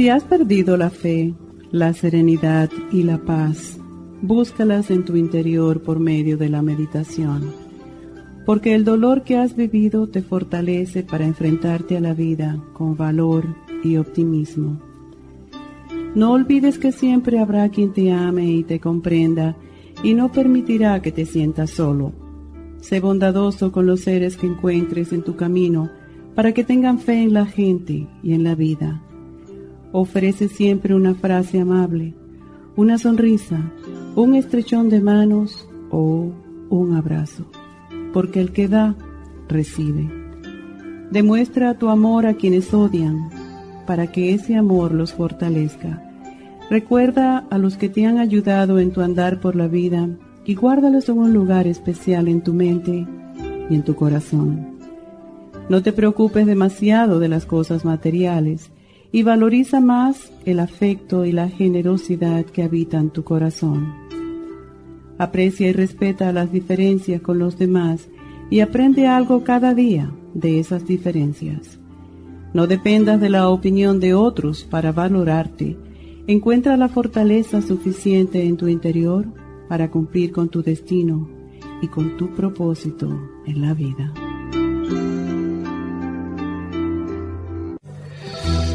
Si has perdido la fe, la serenidad y la paz, búscalas en tu interior por medio de la meditación, porque el dolor que has vivido te fortalece para enfrentarte a la vida con valor y optimismo. No olvides que siempre habrá quien te ame y te comprenda y no permitirá que te sientas solo. Sé bondadoso con los seres que encuentres en tu camino para que tengan fe en la gente y en la vida ofrece siempre una frase amable, una sonrisa, un estrechón de manos o un abrazo, porque el que da, recibe. Demuestra tu amor a quienes odian, para que ese amor los fortalezca. Recuerda a los que te han ayudado en tu andar por la vida y guárdalos en un lugar especial en tu mente y en tu corazón. No te preocupes demasiado de las cosas materiales, y valoriza más el afecto y la generosidad que habitan tu corazón. Aprecia y respeta las diferencias con los demás y aprende algo cada día de esas diferencias. No dependas de la opinión de otros para valorarte. Encuentra la fortaleza suficiente en tu interior para cumplir con tu destino y con tu propósito en la vida.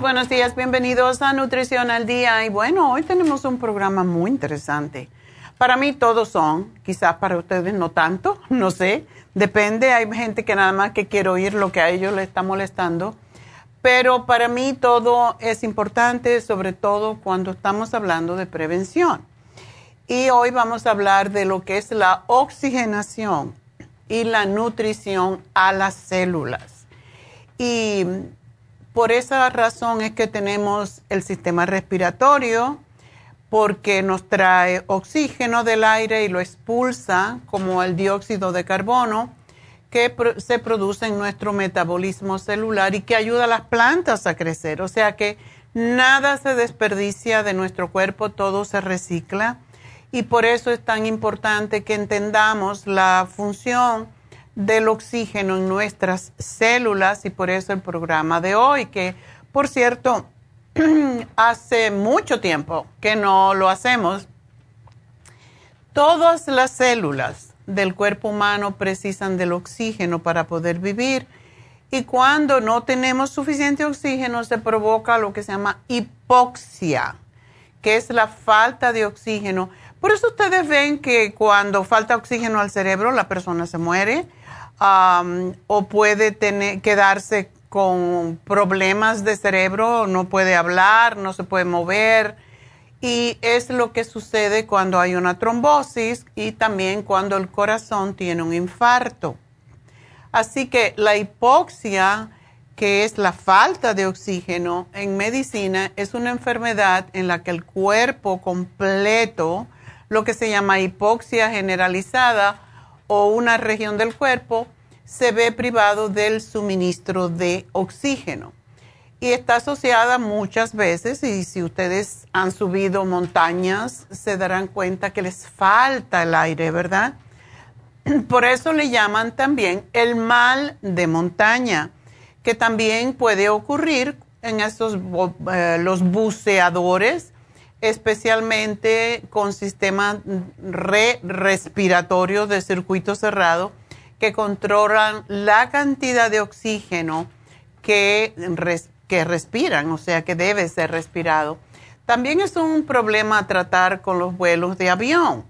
Buenos días, bienvenidos a Nutrición al Día. Y bueno, hoy tenemos un programa muy interesante. Para mí todos son, quizás para ustedes no tanto, no sé, depende, hay gente que nada más que quiere oír lo que a ellos les está molestando, pero para mí todo es importante, sobre todo cuando estamos hablando de prevención. Y hoy vamos a hablar de lo que es la oxigenación y la nutrición a las células. Y por esa razón es que tenemos el sistema respiratorio, porque nos trae oxígeno del aire y lo expulsa como el dióxido de carbono que se produce en nuestro metabolismo celular y que ayuda a las plantas a crecer. O sea que nada se desperdicia de nuestro cuerpo, todo se recicla y por eso es tan importante que entendamos la función del oxígeno en nuestras células y por eso el programa de hoy, que por cierto, hace mucho tiempo que no lo hacemos. Todas las células del cuerpo humano precisan del oxígeno para poder vivir y cuando no tenemos suficiente oxígeno se provoca lo que se llama hipoxia, que es la falta de oxígeno. Por eso ustedes ven que cuando falta oxígeno al cerebro la persona se muere o puede tener, quedarse con problemas de cerebro, no puede hablar, no se puede mover. Y es lo que sucede cuando hay una trombosis y también cuando el corazón tiene un infarto. Así que la hipoxia, que es la falta de oxígeno en medicina, es una enfermedad en la que el cuerpo completo, lo que se llama hipoxia generalizada o una región del cuerpo, se ve privado del suministro de oxígeno. Y está asociada muchas veces, y si ustedes han subido montañas, se darán cuenta que les falta el aire, ¿verdad? Por eso le llaman también el mal de montaña, que también puede ocurrir en estos, eh, los buceadores, especialmente con sistemas re respiratorios de circuito cerrado que controlan la cantidad de oxígeno que, que respiran, o sea, que debe ser respirado. También es un problema tratar con los vuelos de avión.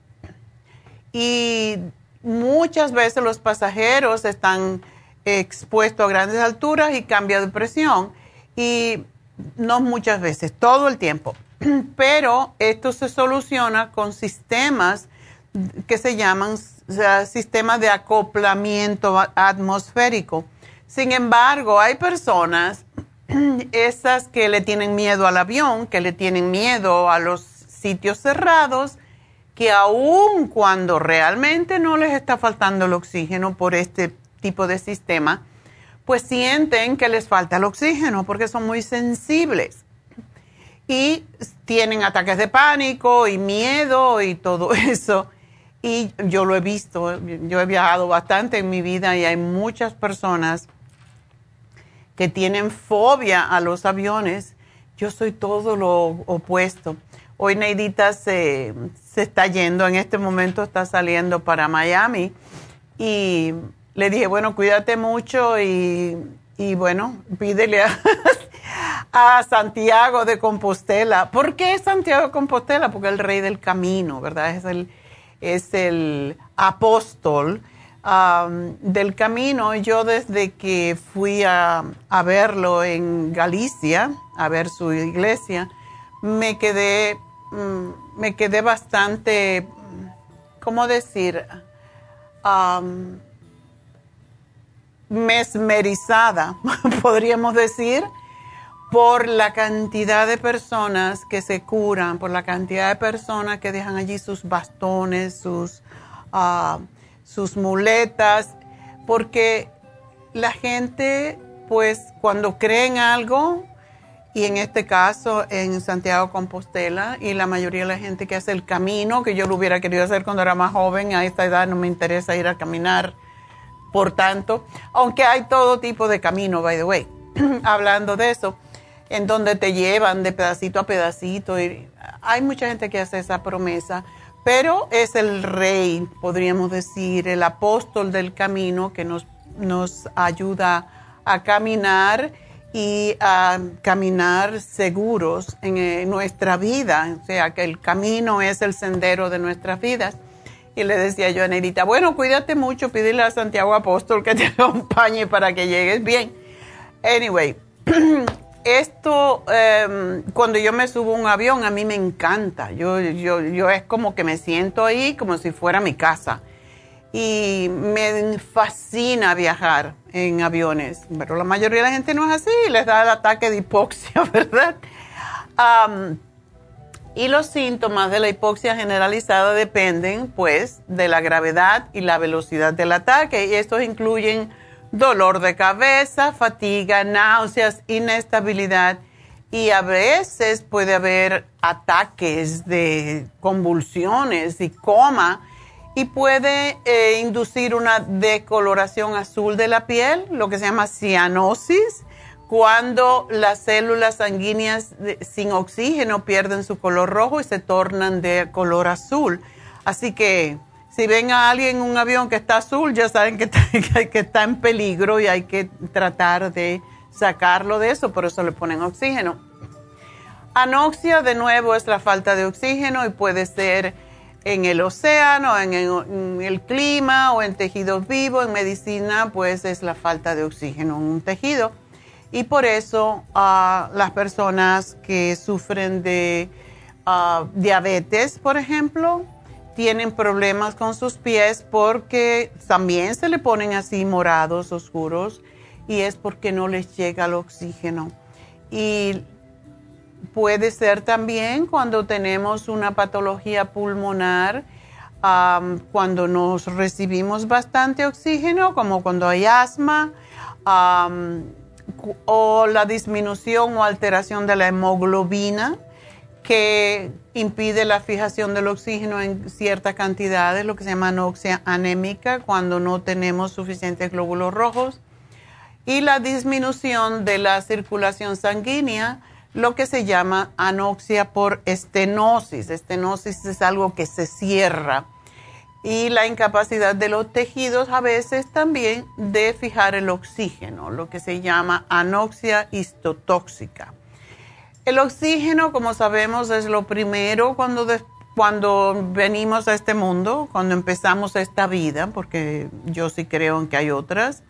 Y muchas veces los pasajeros están expuestos a grandes alturas y cambia de presión. Y no muchas veces, todo el tiempo. Pero esto se soluciona con sistemas que se llaman sistema de acoplamiento atmosférico. Sin embargo, hay personas, esas que le tienen miedo al avión, que le tienen miedo a los sitios cerrados, que aun cuando realmente no les está faltando el oxígeno por este tipo de sistema, pues sienten que les falta el oxígeno porque son muy sensibles y tienen ataques de pánico y miedo y todo eso. Y yo lo he visto, yo he viajado bastante en mi vida y hay muchas personas que tienen fobia a los aviones. Yo soy todo lo opuesto. Hoy Neidita se, se está yendo, en este momento está saliendo para Miami y le dije, bueno, cuídate mucho y, y bueno, pídele a, Santiago de Compostela. ¿Por qué Santiago de Compostela? Porque es el rey del camino, ¿verdad? Es el, es el apóstol del camino. Yo desde que fui a, verlo en Galicia, a ver su iglesia, me quedé, mm, me quedé bastante, ¿cómo decir? Mesmerizada, podríamos decir por la cantidad de personas que se curan, por la cantidad de personas que dejan allí sus bastones, sus, ah, sus muletas, porque la gente, pues cuando cree en algo, y en este caso en Santiago Compostela, y la mayoría de la gente que hace el camino, que yo lo hubiera querido hacer cuando era más joven, a esta edad no me interesa ir a caminar, por tanto, aunque hay todo tipo de camino, by the way, hablando de eso en donde te llevan de pedacito a pedacito. Y hay mucha gente que hace esa promesa, pero es el rey, podríamos decir, el apóstol del camino que nos, nos ayuda a caminar y a caminar seguros en, nuestra vida. O sea, que el camino es el sendero de nuestras vidas. Y le decía yo a Nerita, bueno, cuídate mucho, pídele a Santiago Apóstol que te acompañe para que llegues bien. Anyway, esto, em, cuando yo me subo a un avión, a mí me encanta. Yo, yo, yo es como que me siento ahí como si fuera mi casa. Y me fascina viajar en aviones. Pero la mayoría de la gente no es así, les da el ataque de hipoxia, ¿verdad? Y los síntomas de la hipoxia generalizada dependen, pues, de la gravedad y la velocidad del ataque. Y estos incluyen dolor de cabeza, fatiga, náuseas, inestabilidad y a veces puede haber ataques de convulsiones y coma y puede eh, inducir una decoloración azul de la piel, lo que se llama cianosis, cuando las células sanguíneas sin oxígeno pierden su color rojo y se tornan de color azul. Así que si ven a alguien en un avión que está azul, ya saben que está, que está en peligro y hay que tratar de sacarlo de eso, por eso le ponen oxígeno. Anoxia, de nuevo, es la falta de oxígeno y puede ser en el océano, en el, clima o en tejidos vivos. En medicina, pues es la falta de oxígeno en un tejido. Y por eso ah, las personas que sufren de ah, diabetes, por ejemplo, tienen problemas con sus pies porque también se le ponen así morados, oscuros, y es porque no les llega el oxígeno. Y puede ser también cuando tenemos una patología pulmonar, cuando nos recibimos bastante oxígeno, como cuando hay asma, o la disminución o alteración de la hemoglobina que impide la fijación del oxígeno en ciertas cantidades, lo que se llama anoxia anémica, cuando no tenemos suficientes glóbulos rojos, y la disminución de la circulación sanguínea, lo que se llama anoxia por estenosis. Estenosis es algo que se cierra y la incapacidad de los tejidos a veces también de fijar el oxígeno, lo que se llama anoxia histotóxica. El oxígeno, como sabemos, es lo primero cuando, cuando venimos a este mundo, cuando empezamos esta vida, porque yo sí creo en que hay otras.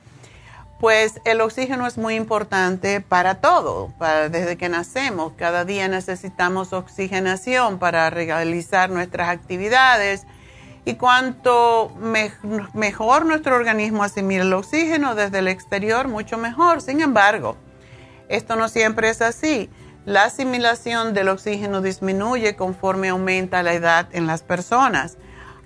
Pues el oxígeno es muy importante para todo, desde que nacemos. Cada día necesitamos oxigenación para realizar nuestras actividades y cuanto mejor nuestro organismo asimila el oxígeno desde el exterior, mucho mejor. Sin embargo, esto no siempre es así. La asimilación del oxígeno disminuye conforme aumenta la edad en las personas.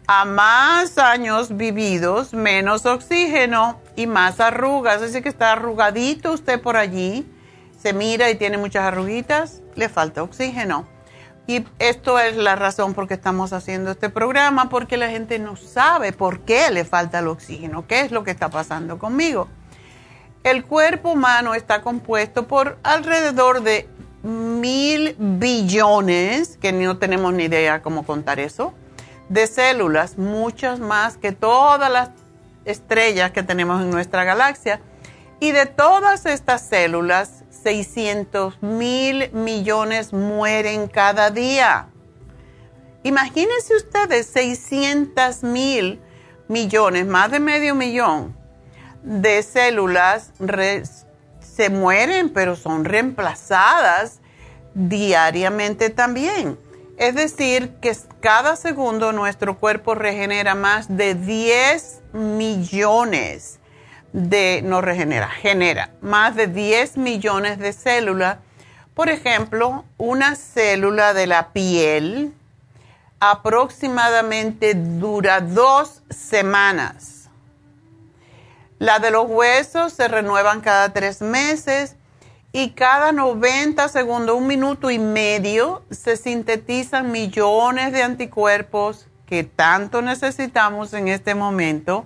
A más años vividos, menos oxígeno y más arrugas. Así que está arrugadito usted por allí, se mira y tiene muchas arruguitas, le falta oxígeno. Y esto es la razón por qué estamos haciendo este programa, porque la gente no sabe por qué le falta el oxígeno, qué es lo que está pasando conmigo. El cuerpo humano está compuesto por alrededor de mil billones, que no tenemos ni idea cómo contar eso, de células, muchas más que todas las estrellas que tenemos en nuestra galaxia. Y de todas estas células, 600 mil millones mueren cada día. Imagínense ustedes 600 mil millones, más de medio millón de células se mueren, pero son reemplazadas diariamente también. Es decir, que cada segundo nuestro cuerpo regenera más de 10 millones de, no regenera, genera más de 10 millones de células. Por ejemplo, una célula de la piel aproximadamente dura dos semanas. La de los huesos se renuevan cada tres meses y cada 90 segundos, un minuto y medio, se sintetizan millones de anticuerpos que tanto necesitamos en este momento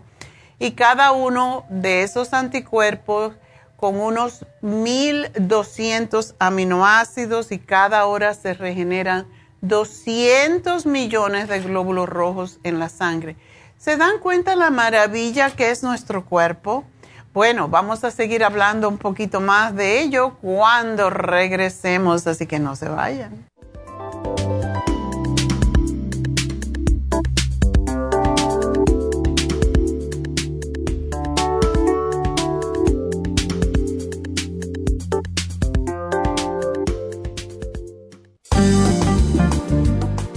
y cada uno de esos anticuerpos con unos 1200 aminoácidos y cada hora se regeneran 200 millones de glóbulos rojos en la sangre. ¿Se dan cuenta la maravilla que es nuestro cuerpo? Bueno, vamos a seguir hablando un poquito más de ello cuando regresemos, así que no se vayan.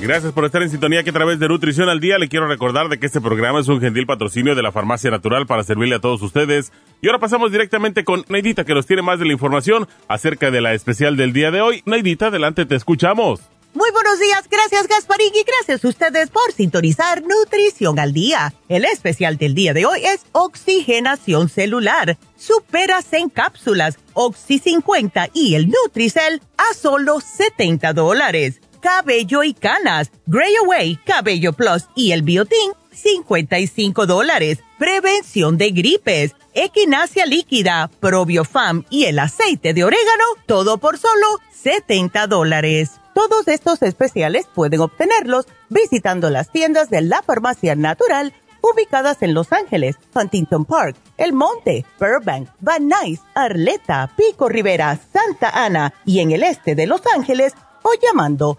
Gracias por estar en sintonía que a través de Nutrición al Día le quiero recordar de que este programa es un gentil patrocinio de la Farmacia Natural para servirle a todos ustedes. Y ahora pasamos directamente con Neidita que nos tiene más de la información acerca de la especial del día de hoy. Neidita, adelante, te escuchamos. Muy buenos días, gracias Gasparín y gracias a ustedes por sintonizar Nutrición al Día. El especial del día de hoy es Oxigenación Celular, Superas en cápsulas, Oxy 50 y el Nutricel a solo 70 dólares cabello y canas, Gray Away, Cabello Plus y el Biotin, 55 dólares. Prevención de gripes, equinacia líquida, probiofam y el aceite de orégano, todo por solo 70 dólares. Todos estos especiales pueden obtenerlos visitando las tiendas de la farmacia natural ubicadas en Los Ángeles, Huntington Park, El Monte, Burbank, Van Nuys, Arleta, Pico Rivera, Santa Ana y en el este de Los Ángeles o llamando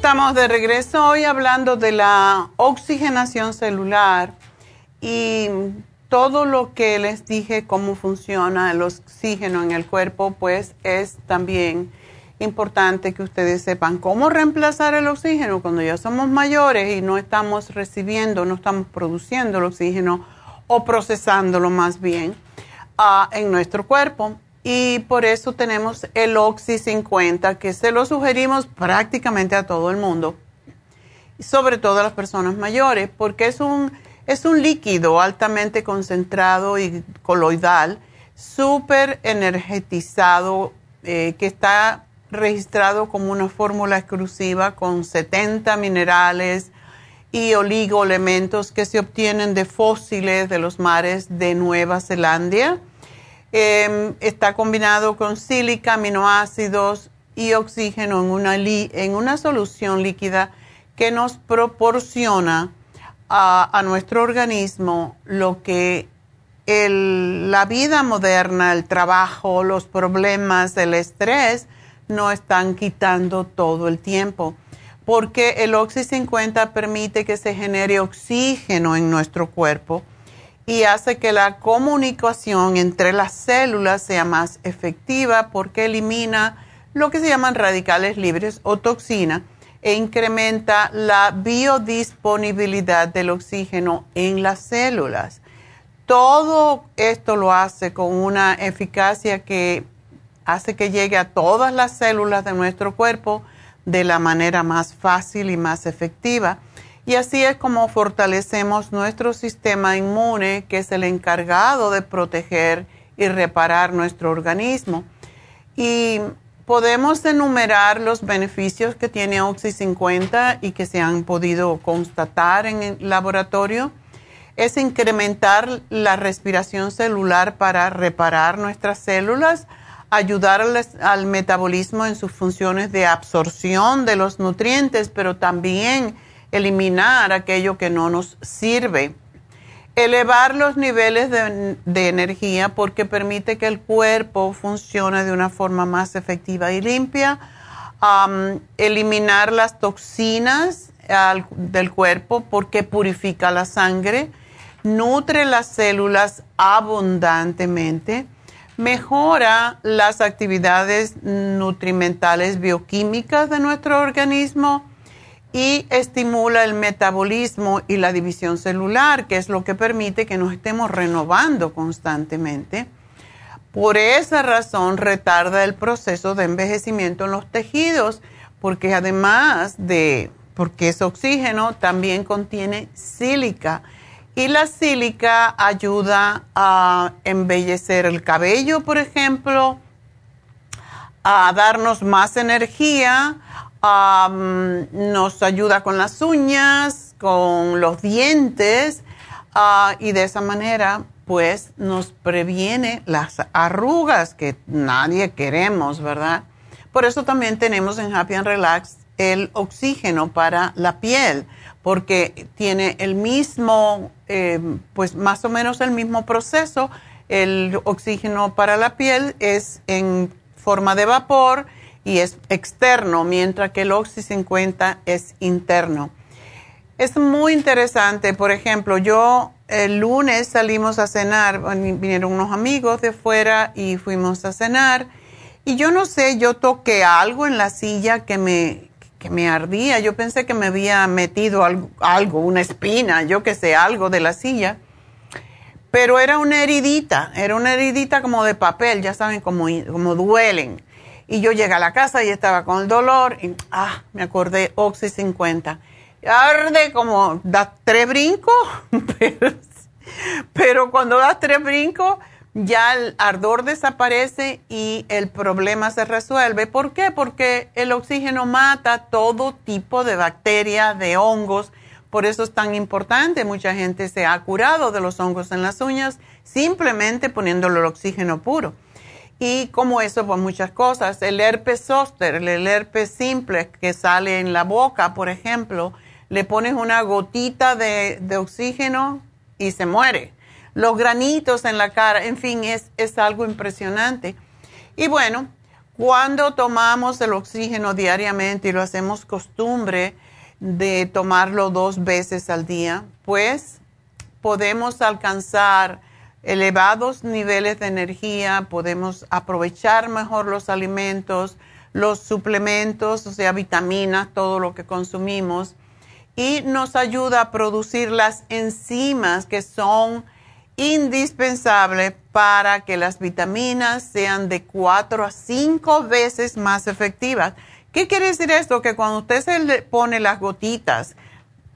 Estamos de regreso hoy hablando de la oxigenación celular y todo lo que les dije, cómo funciona el oxígeno en el cuerpo, pues es también importante que ustedes sepan cómo reemplazar el oxígeno cuando ya somos mayores y no estamos recibiendo, no estamos produciendo el oxígeno o procesándolo más bien uh, en nuestro cuerpo y por eso tenemos el Oxy 50 que se lo sugerimos prácticamente a todo el mundo, sobre todo a las personas mayores, porque es un, es un líquido altamente concentrado y coloidal, súper energetizado, eh, que está registrado como una fórmula exclusiva con 70 minerales y oligoelementos que se obtienen de fósiles de los mares de Nueva Zelanda Em, está combinado con sílica, aminoácidos y oxígeno en una, en una solución líquida que nos proporciona a, nuestro organismo lo que la vida moderna, el trabajo, los problemas, el estrés no están quitando todo el tiempo. Porque el Oxy 50 permite que se genere oxígeno en nuestro cuerpo y hace que la comunicación entre las células sea más efectiva porque elimina lo que se llaman radicales libres o toxina e incrementa la biodisponibilidad del oxígeno en las células. Todo esto lo hace con una eficacia que hace que llegue a todas las células de nuestro cuerpo de la manera más fácil y más efectiva y así es como fortalecemos nuestro sistema inmune, que es el encargado de proteger y reparar nuestro organismo. Y podemos enumerar los beneficios que tiene Oxy 50 y que se han podido constatar en el laboratorio. Es incrementar la respiración celular para reparar nuestras células, ayudar al metabolismo en sus funciones de absorción de los nutrientes, pero también eliminar aquello que no nos sirve. Elevar los niveles de, energía porque permite que el cuerpo funcione de una forma más efectiva y limpia. eliminar las toxinas del cuerpo porque purifica la sangre. Nutre las células abundantemente. Mejora las actividades nutrimentales bioquímicas de nuestro organismo y estimula el metabolismo y la división celular, que es lo que permite que nos estemos renovando constantemente. Por esa razón retarda el proceso de envejecimiento en los tejidos, porque además de, porque es oxígeno, también contiene sílica. Y la sílica ayuda a embellecer el cabello, por ejemplo, a darnos más energía, nos ayuda con las uñas, con los dientes ah, y de esa manera pues nos previene las arrugas que nadie queremos, ¿verdad? Por eso también tenemos en Happy and Relax el oxígeno para la piel, porque tiene el mismo, eh, pues más o menos el mismo proceso. El oxígeno para la piel es en forma de vapor y es externo, mientras que el Oxy 50 es interno. Es muy interesante, por ejemplo, yo el lunes salimos a cenar, vinieron unos amigos de fuera y fuimos a cenar y yo no sé, yo toqué algo en la silla que me, que me ardía, yo pensé que me había metido algo, una espina, yo que sé, algo de la silla, pero era una heridita, era una heridita como de papel, ya saben, como, como duelen. Y yo llegué a la casa y estaba con el dolor y, ah, me acordé, Oxy 50. Arde como, das tres brincos, pero, cuando das tres brincos, ya el ardor desaparece y el problema se resuelve. ¿Por qué? Porque el oxígeno mata todo tipo de bacterias, de hongos. Por eso es tan importante. Mucha gente se ha curado de los hongos en las uñas simplemente poniéndole el oxígeno puro. Y como eso, pues muchas cosas. El herpes zóster, el herpes simple que sale en la boca, por ejemplo, le pones una gotita de, oxígeno y se muere. Los granitos en la cara, en fin, es, es algo impresionante. Y bueno, cuando tomamos el oxígeno diariamente y lo hacemos costumbre de tomarlo dos veces al día, pues podemos alcanzar elevados niveles de energía, podemos aprovechar mejor los alimentos, los suplementos, o sea, vitaminas, todo lo que consumimos, y nos ayuda a producir las enzimas que son indispensables para que las vitaminas sean de cuatro a cinco veces más efectivas. ¿Qué quiere decir esto? Que cuando usted se le pone las gotitas,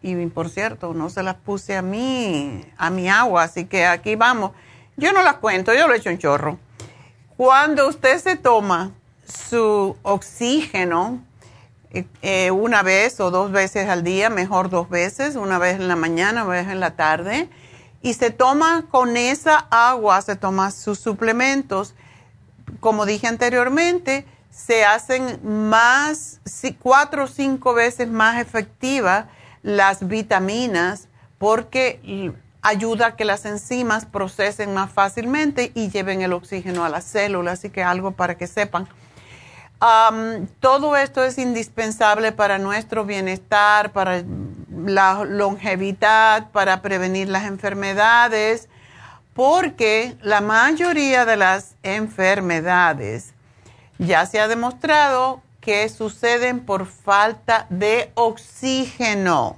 y por cierto, no se las puse a mí, a mi agua, así que aquí vamos. Yo no las cuento, yo lo he hecho en chorro. Cuando usted se toma su oxígeno eh, eh, una vez o dos veces al día, mejor dos veces, una vez en la mañana, una vez en la tarde, y se toma con esa agua, se toma sus suplementos, como dije anteriormente, se hacen más, cuatro o cinco veces más efectivas las vitaminas porque ayuda a que las enzimas procesen más fácilmente y lleven el oxígeno a las células, así que algo para que sepan. todo esto es indispensable para nuestro bienestar, para la longevidad, para prevenir las enfermedades, porque la mayoría de las enfermedades ya se ha demostrado que suceden por falta de oxígeno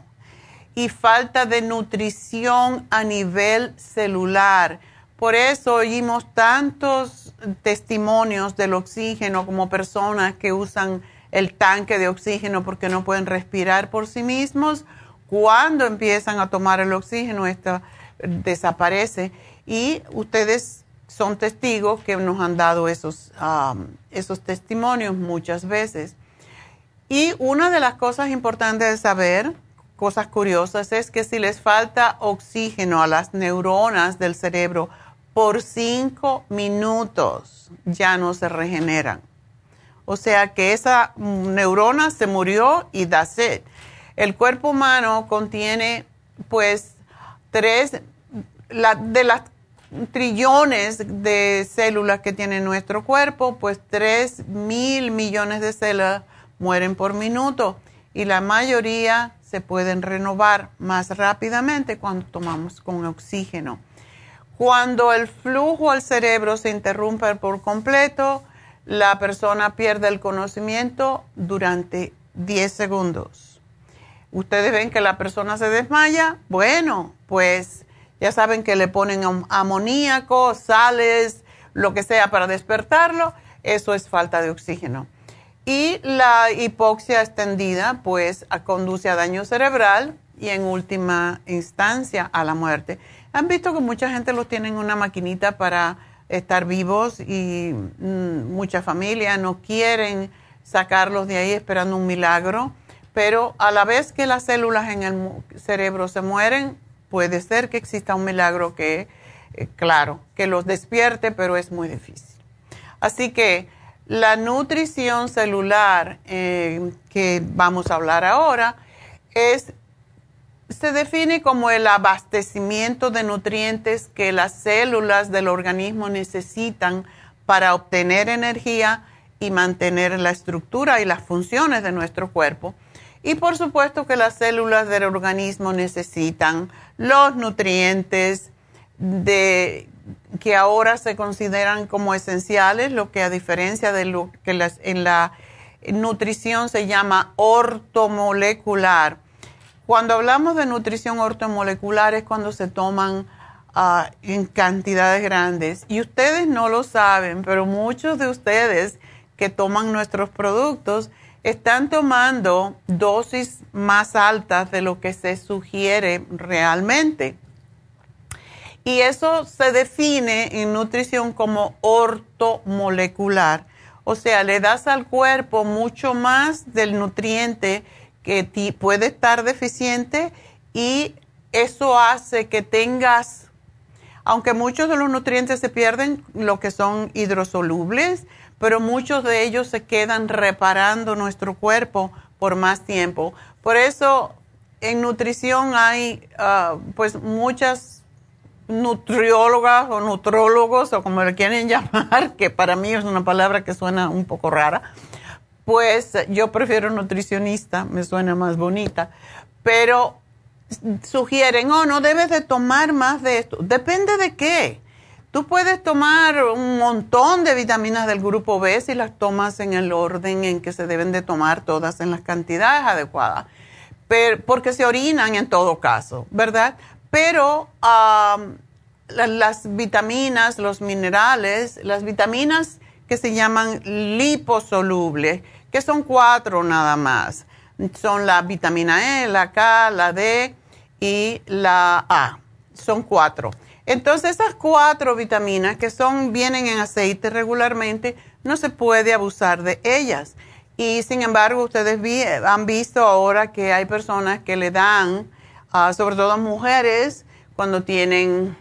y falta de nutrición a nivel celular. Por eso oímos tantos testimonios del oxígeno como personas que usan el tanque de oxígeno porque no pueden respirar por sí mismos. Cuando empiezan a tomar el oxígeno, esto desaparece. Y ustedes son testigos que nos han dado esos, um, esos testimonios muchas veces. Y una de las cosas importantes de saber, cosas curiosas, es que si les falta oxígeno a las neuronas del cerebro por cinco minutos, ya no se regeneran. O sea que esa neurona se murió y da sed. El cuerpo humano contiene pues tres de las trillones de células que tiene nuestro cuerpo, pues tres mil millones de células mueren por minuto y la mayoría se pueden renovar más rápidamente cuando tomamos con oxígeno. Cuando el flujo al cerebro se interrumpe por completo, la persona pierde el conocimiento durante 10 segundos. ustedes ven que la persona se desmaya, bueno, pues ya saben que le ponen amoníaco, sales, lo que sea para despertarlo, eso es falta de oxígeno. Y la hipoxia extendida, pues, conduce a daño cerebral y en última instancia a la muerte. Han visto que mucha gente los tiene en una maquinita para estar vivos y mm, muchas familias no quieren sacarlos de ahí esperando un milagro, pero a la vez que las células en el cerebro se mueren, puede ser que exista un milagro que, eh, claro, que los despierte, pero es muy difícil. Así que la nutrición celular eh, que vamos a hablar ahora es, se define como el abastecimiento de nutrientes que las células del organismo necesitan para obtener energía y mantener la estructura y las funciones de nuestro cuerpo. Y por supuesto que las células del organismo necesitan los nutrientes de que ahora se consideran como esenciales, lo que a diferencia de lo que en la nutrición se llama ortomolecular. Cuando hablamos de nutrición ortomolecular es cuando se toman ah, en cantidades grandes. Y ustedes no lo saben, pero muchos de ustedes que toman nuestros productos están tomando dosis más altas de lo que se sugiere realmente. Y eso se define en nutrición como ortomolecular. O sea, le das al cuerpo mucho más del nutriente que puede estar deficiente y eso hace que tengas, aunque muchos de los nutrientes se pierden, lo que son hidrosolubles, pero muchos de ellos se quedan reparando nuestro cuerpo por más tiempo. Por eso en nutrición hay ah, pues muchas nutriólogas o nutrólogos o como le quieren llamar, que para mí es una palabra que suena un poco rara, pues yo prefiero nutricionista, me suena más bonita, pero sugieren, oh, no debes de tomar más de esto. Depende de qué. Tú puedes tomar un montón de vitaminas del grupo B si las tomas en el orden en que se deben de tomar todas en las cantidades adecuadas, pero, porque se orinan en todo caso, ¿verdad? Pero las vitaminas, los minerales, las vitaminas que se llaman liposolubles, que son cuatro nada más. Son la vitamina E, la K, la D y la A. Son cuatro. Entonces, esas cuatro vitaminas que son, vienen en aceite regularmente, no se puede abusar de ellas. Y sin embargo, ustedes han visto ahora que hay personas que le dan, ah, sobre todo mujeres, cuando tienen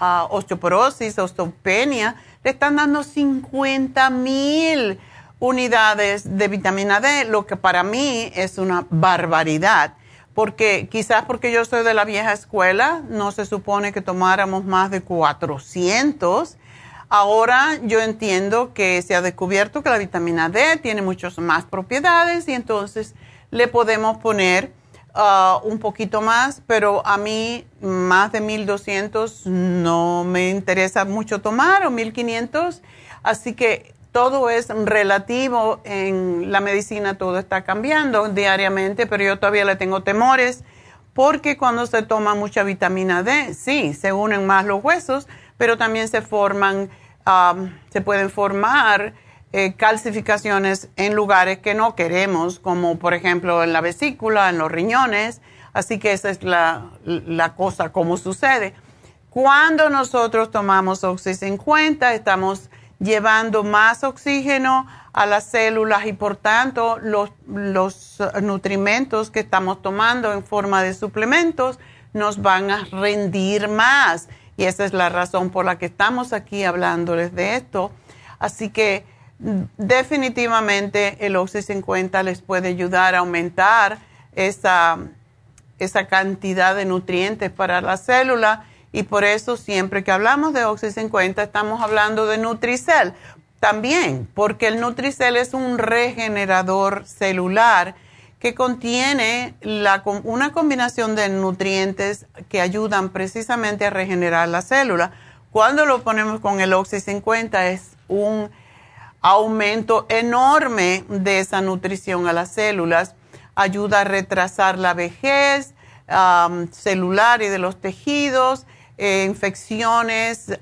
uh, osteoporosis, osteopenia, le están dando 50 mil unidades de vitamina D, lo que para mí es una barbaridad. Porque quizás porque yo soy de la vieja escuela, no se supone que tomáramos más de 400. Ahora yo entiendo que se ha descubierto que la vitamina D tiene muchas más propiedades y entonces le podemos poner Uh, un poquito más, pero a mí más de 1200 no me interesa mucho tomar o 1500, así que todo es relativo en la medicina, todo está cambiando diariamente, pero yo todavía le tengo temores porque cuando se toma mucha vitamina D, sí, se unen más los huesos, pero también se forman, se pueden formar eh, calcificaciones en lugares que no queremos, como por ejemplo en la vesícula, en los riñones. Así que esa es la, cosa como sucede. Cuando nosotros tomamos Oxy 50, estamos llevando más oxígeno a las células y por tanto los, los nutrimentos que estamos tomando en forma de suplementos nos van a rendir más. Y esa es la razón por la que estamos aquí hablándoles de esto. Así que definitivamente el Oxy 50 les puede ayudar a aumentar esa, esa cantidad de nutrientes para la célula y por eso siempre que hablamos de Oxy 50 estamos hablando de Nutricel también, porque el Nutricel es un regenerador celular que contiene una combinación de nutrientes que ayudan precisamente a regenerar la célula. Cuando lo ponemos con el Oxy 50 es un aumento enorme de esa nutrición a las células. ayuda a retrasar la vejez celular y de los tejidos, infecciones,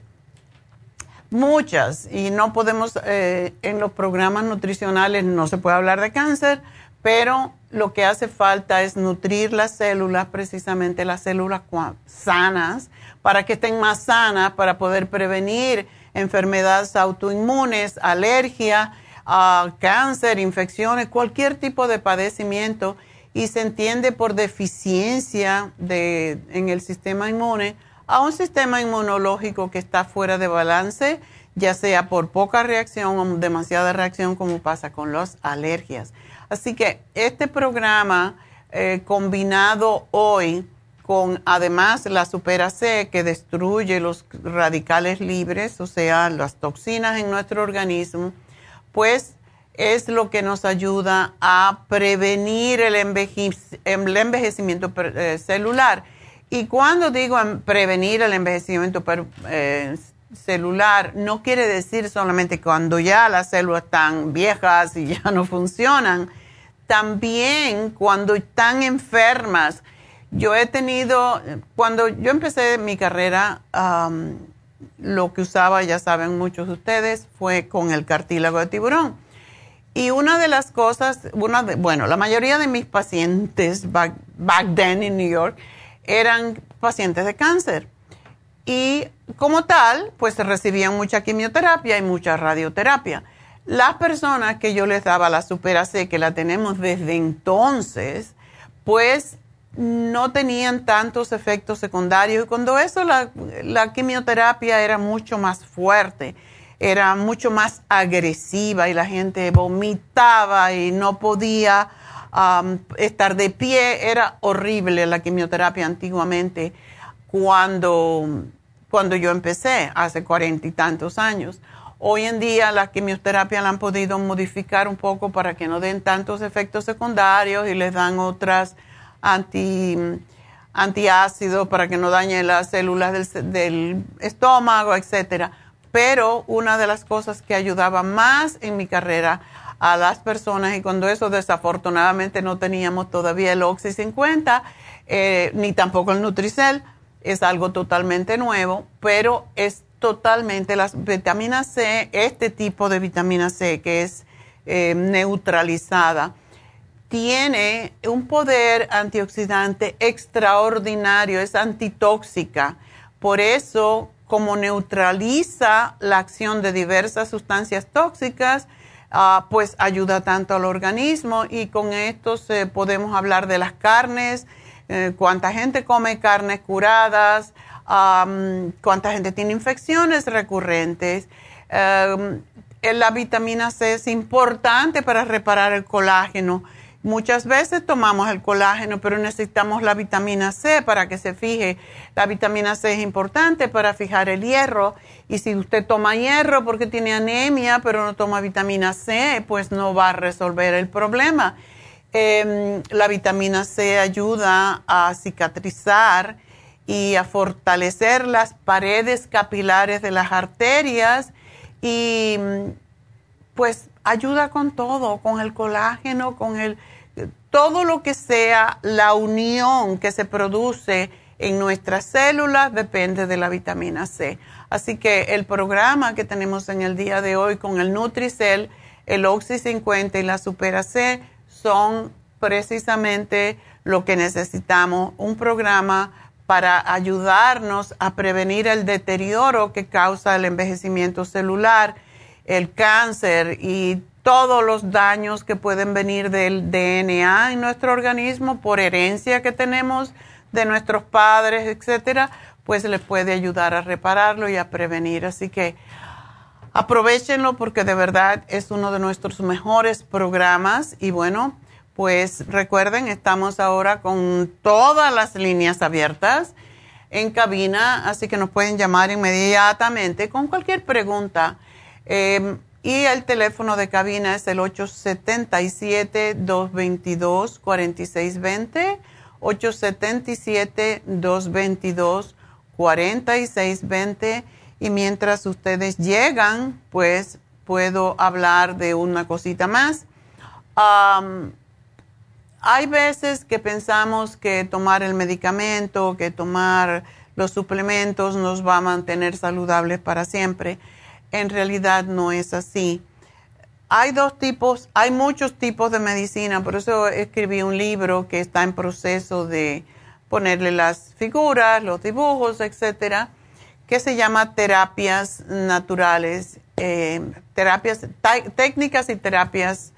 muchas. Y no podemos, eh, en los programas nutricionales no se puede hablar de cáncer, pero lo que hace falta es nutrir las células, precisamente las células sanas, para que estén más sanas, para poder prevenir enfermedades autoinmunes, alergia, uh, cáncer, infecciones, cualquier tipo de padecimiento. Y se entiende por deficiencia de, en el sistema inmune a un sistema inmunológico que está fuera de balance, ya sea por poca reacción o demasiada reacción, como pasa con las alergias. Así que este programa eh, combinado hoy con además la Supera C que destruye los radicales libres, o sea, las toxinas en nuestro organismo, pues es lo que nos ayuda a prevenir el, envejecimiento eh, celular. Y cuando digo prevenir el envejecimiento eh, celular, no quiere decir solamente cuando ya las células están viejas y ya no funcionan, también cuando están enfermas. Yo he tenido, cuando yo empecé mi carrera, lo que usaba, ya saben muchos de ustedes, fue con el cartílago de tiburón. Y una de las cosas, una bueno, la mayoría de mis pacientes back, then en New York eran pacientes de cáncer. Y como tal, pues recibían mucha quimioterapia y mucha radioterapia. Las personas que yo les daba la Super C, que la tenemos desde entonces, pues no tenían tantos efectos secundarios. Y cuando eso, la, la quimioterapia era mucho más fuerte, era mucho más agresiva y la gente vomitaba y no podía estar de pie. Era horrible la quimioterapia antiguamente cuando, cuando yo empecé, hace cuarenta y tantos años. Hoy en día la quimioterapia la han podido modificar un poco para que no den tantos efectos secundarios y les dan otras anti, antiácidos para que no dañen las células del, estómago, etcétera. Pero una de las cosas que ayudaba más en mi carrera a las personas, y cuando eso desafortunadamente no teníamos todavía el Oxy 50, eh, ni tampoco el Nutricel, es algo totalmente nuevo, pero es totalmente las vitaminas C, este tipo de vitamina C que es eh, neutralizada tiene un poder antioxidante extraordinario, es antitóxica. Por eso, como neutraliza la acción de diversas sustancias tóxicas, ah, pues ayuda tanto al organismo y con esto podemos hablar de las carnes, eh, cuánta gente come carnes curadas, cuánta gente tiene infecciones recurrentes. la vitamina C es importante para reparar el colágeno Muchas veces tomamos el colágeno, pero necesitamos la vitamina C para que se fije. La vitamina C es importante para fijar el hierro. Y si usted toma hierro porque tiene anemia, pero no toma vitamina C, pues no va a resolver el problema. Em, la vitamina C ayuda a cicatrizar y a fortalecer las paredes capilares de las arterias y pues ayuda con todo, con el colágeno, con el todo lo que sea la unión que se produce en nuestras células depende de la vitamina C. Así que el programa que tenemos en el día de hoy con el Nutricel, el Oxy 50 y la Supera C son precisamente lo que necesitamos, un programa para ayudarnos a prevenir el deterioro que causa el envejecimiento celular, el cáncer y todos los daños que pueden venir del DNA en nuestro organismo por herencia que tenemos de nuestros padres, etcétera, pues les puede ayudar a repararlo y a prevenir. Así que aprovechenlo porque de verdad es uno de nuestros mejores programas y bueno, pues recuerden, estamos ahora con todas las líneas abiertas en cabina, así que nos pueden llamar inmediatamente con cualquier pregunta. Eh, y el teléfono de cabina es el 877-222-4620, 877-222-4620. Y mientras ustedes llegan, pues puedo hablar de una cosita más. hay veces que pensamos que tomar el medicamento, que tomar los suplementos nos va a mantener saludables para siempre. En realidad no es así. Hay dos tipos, hay muchos tipos de medicina, por eso escribí un libro que está en proceso de ponerle las figuras, los dibujos, etcétera, que se llama terapias naturales, eh, terapias, técnicas y terapias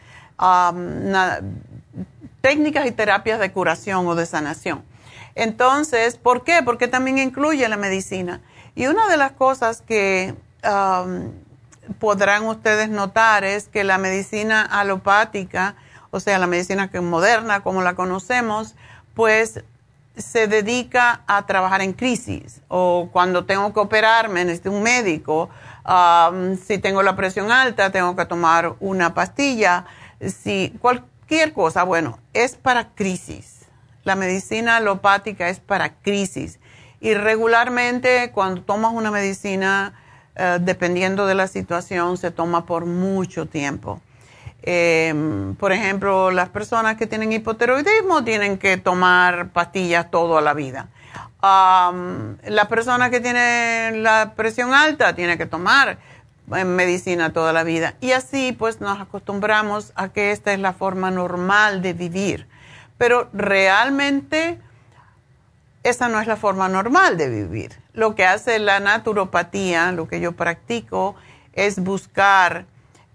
técnicas y terapias de curación o de sanación. Entonces, ¿por qué? Porque también incluye la medicina. Y una de las cosas que um, podrán ustedes notar es que la medicina alopática, o sea, la medicina moderna, como la conocemos, pues se dedica a trabajar en crisis o cuando tengo que operarme, necesito un médico, um, si tengo la presión alta, tengo que tomar una pastilla, si cualquier cosa, bueno, es para crisis. La medicina alopática es para crisis. Y regularmente cuando tomas una medicina, eh, dependiendo de la situación, se toma por mucho tiempo. Em, por ejemplo, las personas que tienen hipotiroidismo tienen que tomar pastillas toda la vida. la persona que tiene la presión alta tiene que tomar en medicina toda la vida. Y así pues nos acostumbramos a que esta es la forma normal de vivir. Pero realmente esa no es la forma normal de vivir. Lo que hace la naturopatía, lo que yo practico, es buscar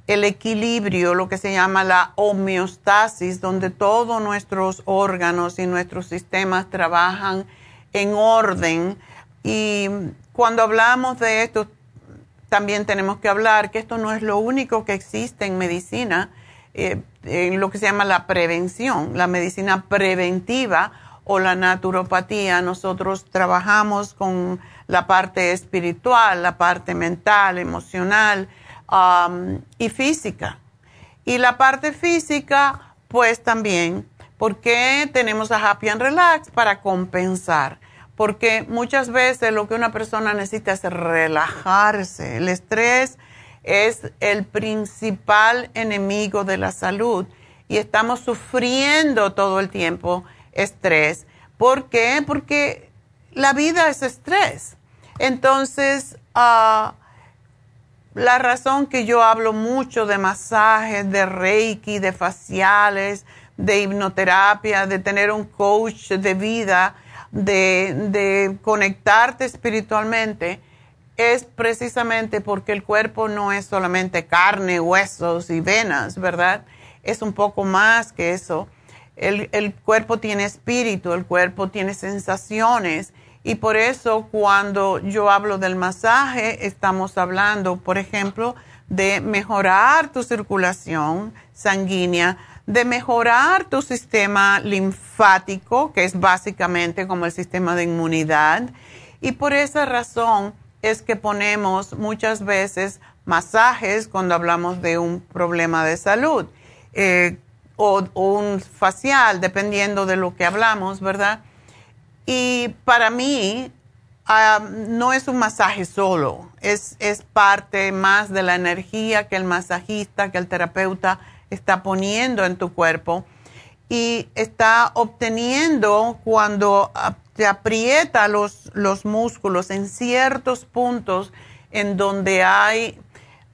el equilibrio, lo que se llama la homeostasis, donde todos nuestros órganos y nuestros sistemas trabajan en orden. Y cuando hablamos de esto, también tenemos que hablar que esto no es lo único que existe en medicina, eh, en lo que se llama la prevención, la medicina preventiva o la naturopatía. Nosotros trabajamos con la parte espiritual, la parte mental, emocional um, y física. Y la parte física, pues también, porque tenemos a Happy and Relax para compensar porque muchas veces lo que una persona necesita es relajarse. El estrés es el principal enemigo de la salud y estamos sufriendo todo el tiempo estrés. ¿Por qué? Porque la vida es estrés. Entonces, ah, la razón que yo hablo mucho de masajes, de reiki, de faciales, de hipnoterapia, de tener un coach de vida, de, conectarte espiritualmente es precisamente porque el cuerpo no es solamente carne, huesos y venas, ¿verdad? Es un poco más que eso. El, el, cuerpo tiene espíritu, el cuerpo tiene sensaciones y por eso cuando yo hablo del masaje estamos hablando, por ejemplo, de mejorar tu circulación sanguínea, de mejorar tu sistema linfático, que es básicamente como el sistema de inmunidad. Y por esa razón es que ponemos muchas veces masajes cuando hablamos de un problema de salud eh, o, un facial, dependiendo de lo que hablamos, ¿verdad? Y para mí ah, no es un masaje solo, es, es parte más de la energía que el masajista, que el terapeuta está poniendo en tu cuerpo y está obteniendo cuando te aprieta los, los músculos en ciertos puntos en donde hay,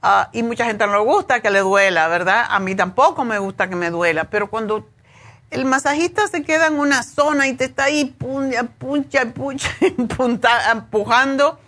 ah, y mucha gente no le gusta que le duela, ¿verdad? A mí tampoco me gusta que me duela, pero cuando el masajista se queda en una zona y te está ahí puncha, puncha, puncha, empujando,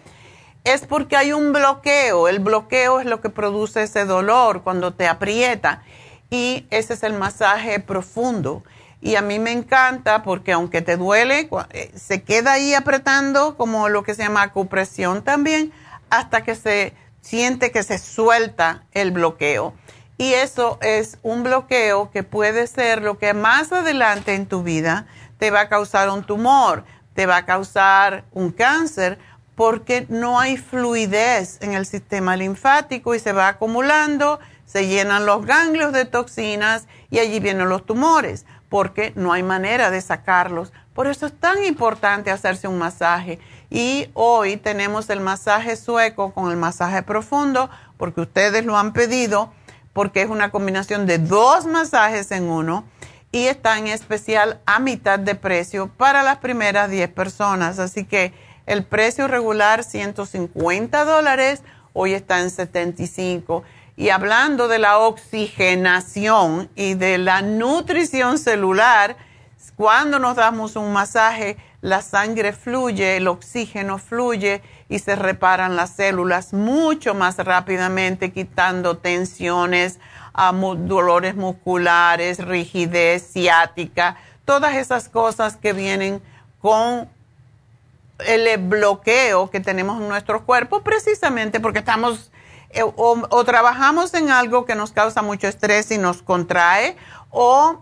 es porque hay un bloqueo. El bloqueo es lo que produce ese dolor cuando te aprieta y ese es el masaje profundo. Y a mí me encanta porque aunque te duele, eh, se queda ahí apretando como lo que se llama acupresión también, hasta que se siente que se suelta el bloqueo. Y eso es un bloqueo que puede ser lo que más adelante en tu vida te va a causar un tumor, te va a causar un cáncer, porque no hay fluidez en el sistema linfático y se va acumulando se llenan los ganglios de toxinas y allí vienen los tumores, porque no hay manera de sacarlos. Por eso es tan importante hacerse un masaje. Y hoy tenemos el masaje sueco con el masaje profundo, porque ustedes lo han pedido, porque es una combinación de dos masajes en uno. y está en especial a mitad de precio para las primeras 10 personas. Así que el precio regular 150 dólares, hoy está en 75. Y hablando de la oxigenación y de la nutrición celular, cuando nos damos un masaje, la sangre fluye, el oxígeno fluye y se reparan las células mucho más rápidamente, quitando tensiones, dolores musculares, rigidez ciática, todas esas cosas que vienen con el bloqueo que tenemos en nuestro cuerpo precisamente porque estamos eh, o, trabajamos en algo que nos causa mucho estrés y nos contrae o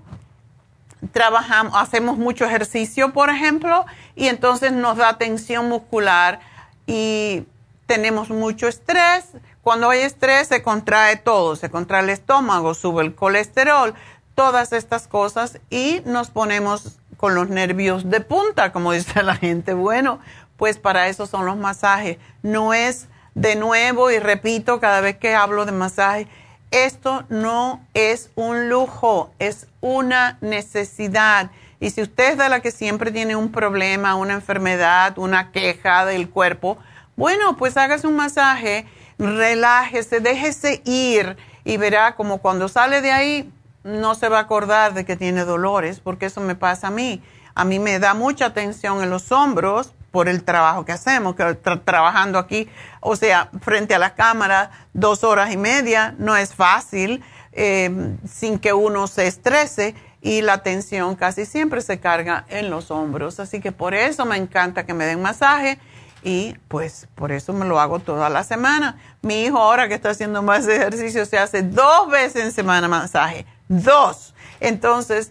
trabajamos, hacemos mucho ejercicio, por ejemplo, y entonces nos da tensión muscular y tenemos mucho estrés. Cuando hay estrés se contrae todo, se contrae el estómago, sube el colesterol, todas estas cosas y nos ponemos con los nervios de punta, como dice la gente. Bueno, pues para eso son los masajes. No es de nuevo y repito cada vez que hablo de masaje, esto no es un lujo, es una necesidad. Y si usted es de la que siempre tiene un problema, una enfermedad, una queja del cuerpo, bueno, pues hágase un masaje, relájese, déjese ir y verá como cuando sale de ahí no se va a acordar de que tiene dolores, porque eso me pasa a mí. A mí me da mucha tensión en los hombros por el trabajo que hacemos, que trabajando aquí, o sea, frente a la cámara, dos horas y media, no es fácil eh, sin que uno se estrese y la tensión casi siempre se carga en los hombros. Así que por eso me encanta que me den masaje y pues por eso me lo hago toda la semana. Mi hijo ahora que está haciendo más ejercicio se hace dos veces en semana masaje, dos. Entonces,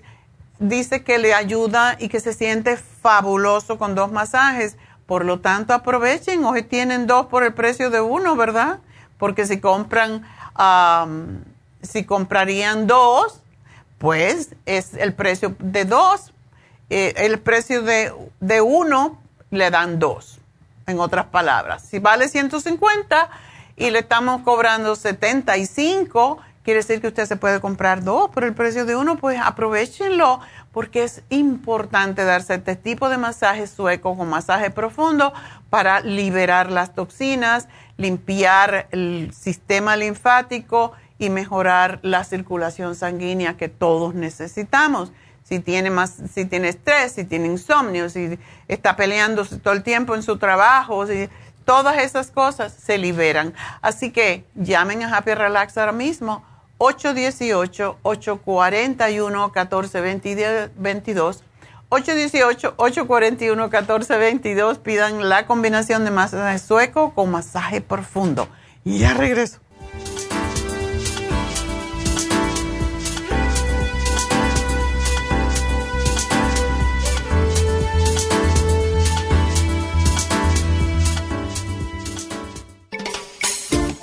dice que le ayuda y que se siente fabuloso con dos masajes. Por lo tanto, aprovechen, hoy tienen dos por el precio de uno, ¿verdad? Porque si compran, si comprarían dos, pues es el precio de dos. Eh, el precio de, de uno le dan dos, en otras palabras. Si vale 150 y le estamos cobrando 75, quiere decir que usted se puede comprar dos por el precio de uno, pues aprovechenlo porque es importante darse este tipo de masaje sueco con masaje profundo para liberar las toxinas, limpiar el sistema linfático y mejorar la circulación sanguínea que todos necesitamos. Si tiene, más, si tiene estrés, si tiene insomnio, si está peleando todo el tiempo en su trabajo, si, todas esas cosas se liberan. Así que llamen a Happy Relax ahora mismo 818-841-1422. 818-841-1422. Pidan la combinación de masaje sueco con masaje profundo. Y ya regreso.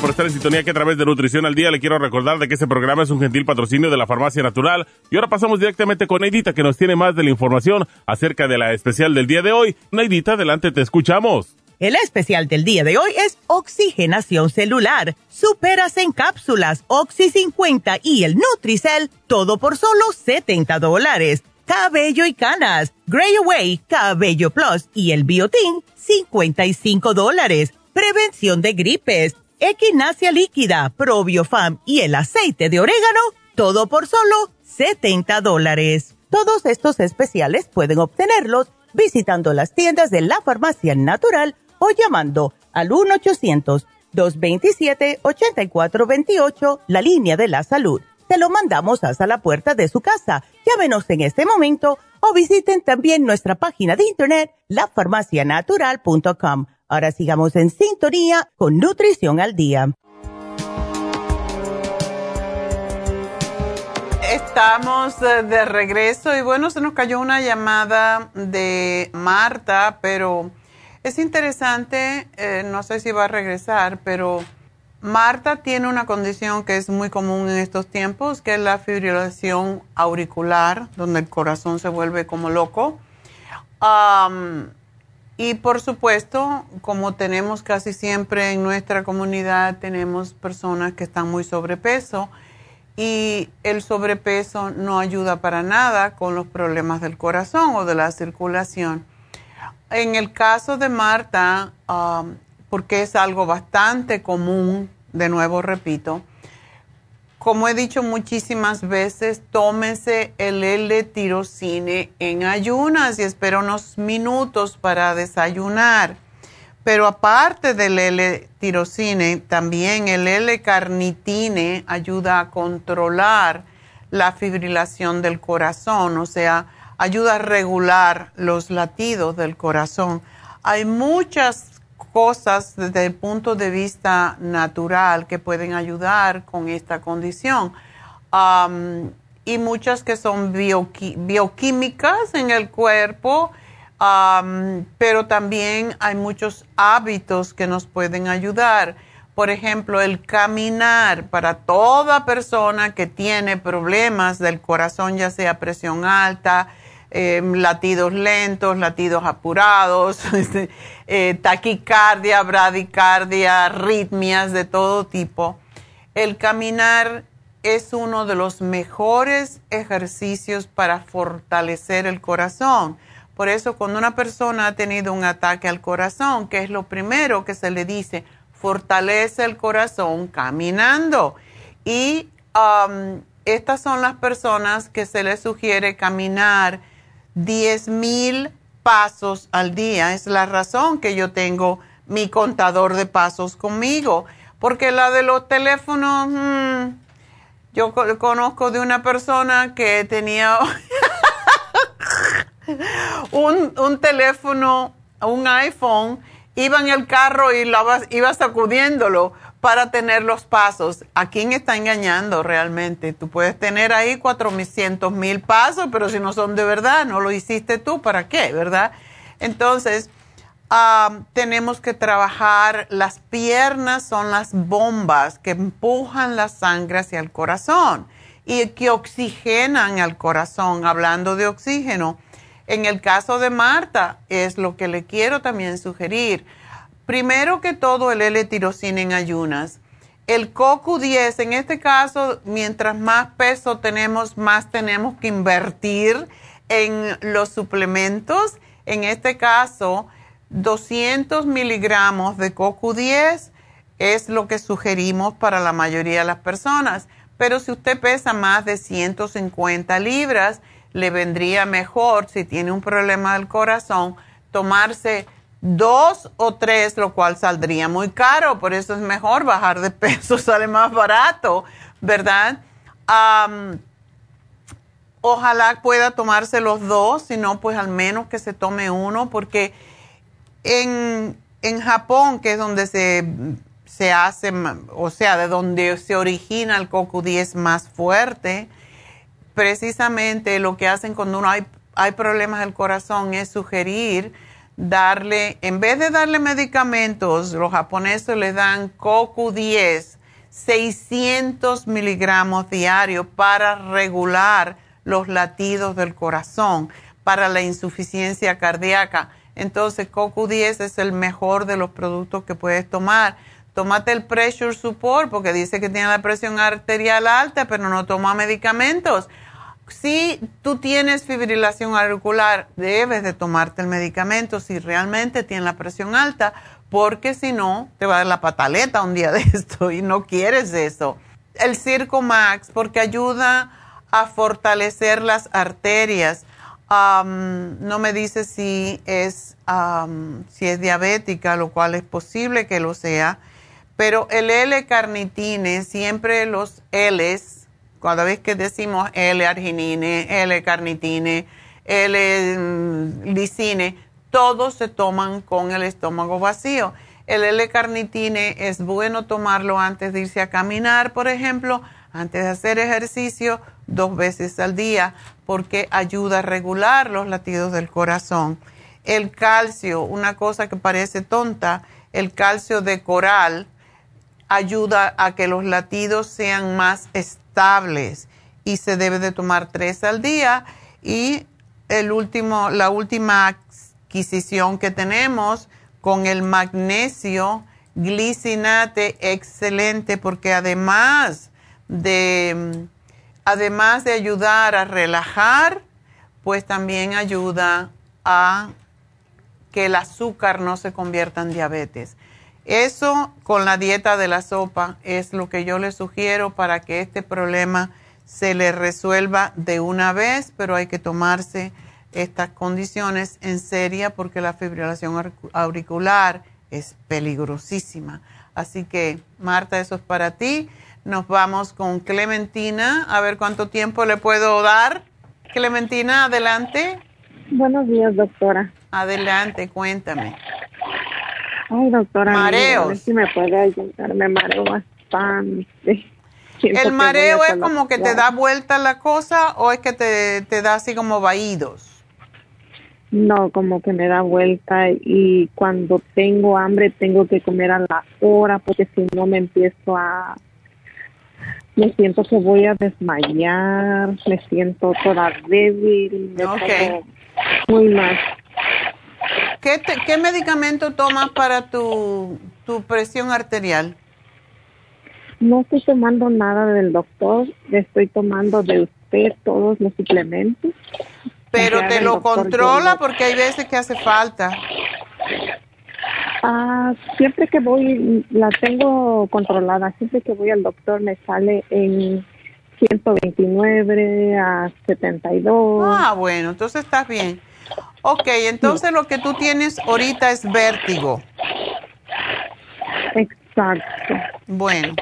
por estar en sintonía que a través de Nutrición al Día le quiero recordar de que este programa es un gentil patrocinio de la Farmacia Natural. Y ahora pasamos directamente con Neidita que nos tiene más de la información acerca de la especial del día de hoy. Neidita, adelante, te escuchamos. El especial del día de hoy es oxigenación celular, superas en cápsulas, Oxy 50 y el Nutricel, todo por solo 70 dólares. Cabello y canas, Gray Away, Cabello Plus y el Biotin, 55 dólares. Prevención de gripes equinacia líquida, probiofam y el aceite de orégano, todo por solo 70 dólares. Todos estos especiales pueden obtenerlos visitando las tiendas de la farmacia natural o llamando al 227-8428, la línea de la salud. Te lo mandamos hasta la puerta de su casa. Llámenos en este momento o visiten también nuestra página de internet, lafarmacianatural.com. Ahora sigamos en sintonía con Nutrición al Día. Estamos de regreso y bueno, se nos cayó una llamada de Marta, pero es interesante, eh, no sé si va a regresar, pero Marta tiene una condición que es muy común en estos tiempos, que es la fibrilación auricular, donde el corazón se vuelve como loco. Y por supuesto, como tenemos casi siempre en nuestra comunidad, tenemos personas que están muy sobrepeso y el sobrepeso no ayuda para nada con los problemas del corazón o de la circulación. En el caso de Marta, um, porque es algo bastante común, de nuevo repito, como he dicho muchísimas veces, tómese el L-tirocine en ayunas y espera unos minutos para desayunar. Pero aparte del L-tirocine, también el L-carnitine ayuda a controlar la fibrilación del corazón, o sea, ayuda a regular los latidos del corazón. Hay muchas cosas desde el punto de vista natural que pueden ayudar con esta condición. y muchas que son bioquímicas en el cuerpo, pero también hay muchos hábitos que nos pueden ayudar. Por ejemplo, el caminar para toda persona que tiene problemas del corazón, ya sea presión alta, Em, latidos lentos, latidos apurados, este, eh, taquicardia, bradicardia, arritmias de todo tipo. El caminar es uno de los mejores ejercicios para fortalecer el corazón. Por eso cuando una persona ha tenido un ataque al corazón, que es lo primero que se le dice, fortalece el corazón caminando. Y estas son las personas que se les sugiere caminar 10 mil pasos al día. Es la razón que yo tengo mi contador de pasos conmigo. Porque la de los teléfonos, mm, yo conozco de una persona que tenía un, un, teléfono, un iPhone, iba en el carro y iba sacudiéndolo para tener los pasos. ¿A quién está engañando realmente? Tú puedes tener ahí 400 mil pasos, pero si no son de verdad, no lo hiciste tú, ¿para qué? ¿Verdad? Entonces, tenemos que trabajar, las piernas son las bombas que empujan la sangre hacia el corazón y que oxigenan al corazón. Hablando de oxígeno, en el caso de Marta, es lo que le quiero también sugerir Primero que todo, el L-tirocina en ayunas. El CoQ10, en este caso, mientras más peso tenemos, más tenemos que invertir en los suplementos. En este caso, 200 miligramos de CoQ10 es lo que sugerimos para la mayoría de las personas. Pero si usted pesa más de 150 libras, le vendría mejor, si tiene un problema del corazón, tomarse dos o tres, lo cual saldría muy caro, por eso es mejor bajar de peso, sale más barato, ¿verdad? ojalá pueda tomarse los dos, si no, pues al menos que se tome uno, porque en, en Japón, que es donde se, se, hace, o sea, de donde se origina el CoQ10 más fuerte, precisamente lo que hacen cuando uno hay, hay problemas del corazón es sugerir darle, en vez de darle medicamentos, los japoneses le dan CoQ10, 600 miligramos diarios para regular los latidos del corazón, para la insuficiencia cardíaca. Entonces, CoQ10 es el mejor de los productos que puedes tomar. Tómate el pressure support porque dice que tiene la presión arterial alta, pero no toma medicamentos si tú tienes fibrilación auricular, debes de tomarte el medicamento si realmente tienes la presión alta, porque si no, te va a dar la pataleta un día de esto y no quieres eso. El Circo Max, porque ayuda a fortalecer las arterias. no me dice si es, si es diabética, lo cual es posible que lo sea, Pero el L-carnitine, siempre los L's, cada vez que decimos L-arginine, L-carnitine, L-licine, todos se toman con el estómago vacío. El L-carnitine es bueno tomarlo antes de irse a caminar, por ejemplo, antes de hacer ejercicio, dos veces al día, porque ayuda a regular los latidos del corazón. El calcio, una cosa que parece tonta, el calcio de coral ayuda a que los latidos sean más estables y se debe de tomar tres al día. Y el último, la última adquisición que tenemos con el magnesio glicinate, excelente, porque además de, además de ayudar a relajar, pues también ayuda a que el azúcar no se convierta en diabetes. Eso con la dieta de la sopa es lo que yo le sugiero para que este problema se le resuelva de una vez, pero hay que tomarse estas condiciones en serio porque la fibrilación auricular es peligrosísima. Así que, Marta, eso es para ti. Nos vamos con Clementina, a ver cuánto tiempo le puedo dar. Clementina, adelante. Buenos días, doctora. Adelante, cuéntame. Ay, doctora. Mareos. A ver si me puede ayudar, me mareo bastante. ¿El mareo es como que te da vuelta la cosa o es que te, te da así como vaídos? No, como que me da vuelta y cuando tengo hambre tengo que comer a la hora porque si no me empiezo a... Me siento que voy a desmayar, me siento toda débil, me Ok. muy mal. ¿Qué, te- qué medicamento tomas para tu, tu presión arterial? No estoy tomando nada del doctor, estoy tomando de usted todos los suplementos. Pero te lo controla yo- porque hay veces que hace falta. Ah, siempre que voy, la tengo controlada. Siempre que voy al doctor me sale en 129 a 72. Ah, bueno, entonces estás bien. Ok, entonces lo que tú tienes ahorita es vértigo. Exacto. Bueno,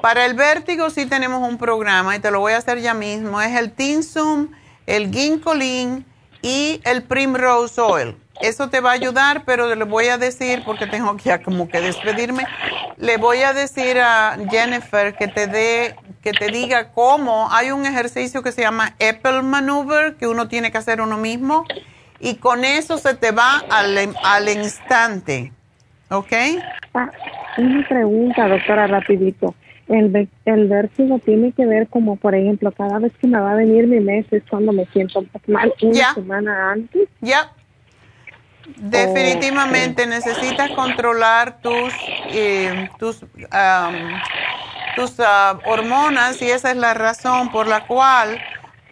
para el vértigo sí tenemos un programa y te lo voy a hacer ya mismo. Es el Tinsum, el Ginkolin y el Primrose Oil. Eso te va a ayudar, pero le voy a decir, porque tengo que ya como que despedirme, le voy a decir a Jennifer que te dé, que te diga cómo. Hay un ejercicio que se llama Apple Maneuver, que uno tiene que hacer uno mismo, y con eso se te va al, al instante. ¿Ok? Ah, una pregunta, doctora, rapidito. El, el vértigo tiene que ver como, por ejemplo, cada vez que me va a venir mi mes es cuando me siento mal una Ya. semana antes. Ya. Definitivamente necesitas controlar tus, eh, tus, am, tus ah, hormonas y esa es la razón por la cual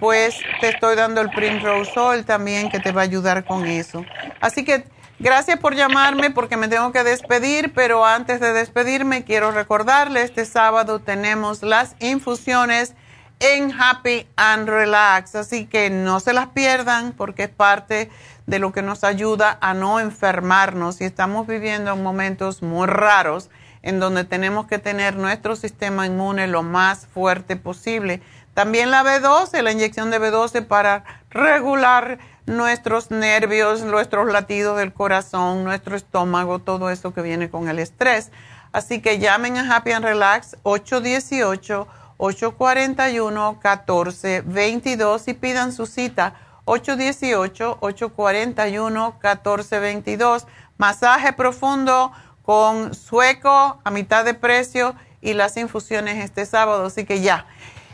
pues te estoy dando el Primrose Oil también que te va a ayudar con eso. Así que gracias por llamarme porque me tengo que despedir, pero antes de despedirme quiero recordarle, este sábado tenemos las infusiones en Happy and Relax, así que no se las pierdan porque es parte de lo que nos ayuda a no enfermarnos y estamos viviendo en momentos muy raros en donde tenemos que tener nuestro sistema inmune lo más fuerte posible. También la B12, la inyección de B12 para regular nuestros nervios, nuestros latidos del corazón, nuestro estómago, todo eso que viene con el estrés. Así que llamen a Happy and Relax 818-841-1422 y pidan su cita 818-841-1422. Masaje profundo con sueco a mitad de precio y las infusiones este sábado. Así que ya.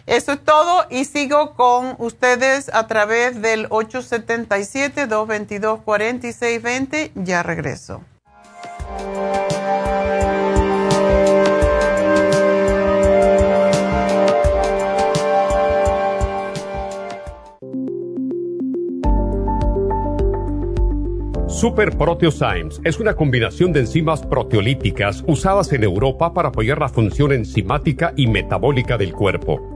Eso es todo y sigo con ustedes a través del 877-222-4620. Ya regreso. Super Proteosymes es una combinación de enzimas proteolíticas usadas en Europa para apoyar la función enzimática y metabólica del cuerpo.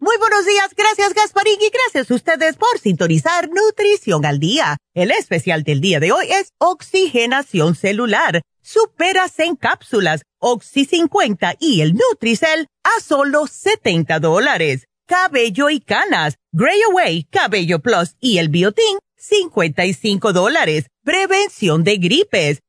Muy buenos días, gracias Gasparín y gracias a ustedes por sintonizar Nutrición al Día. El especial del día de hoy es Oxigenación Celular. Superas en cápsulas, Oxy 50 y el Nutricel a solo 70 dólares cabello y canas, Gray Away, Cabello Plus y el Biotin, 55 dólares. Prevención de gripes,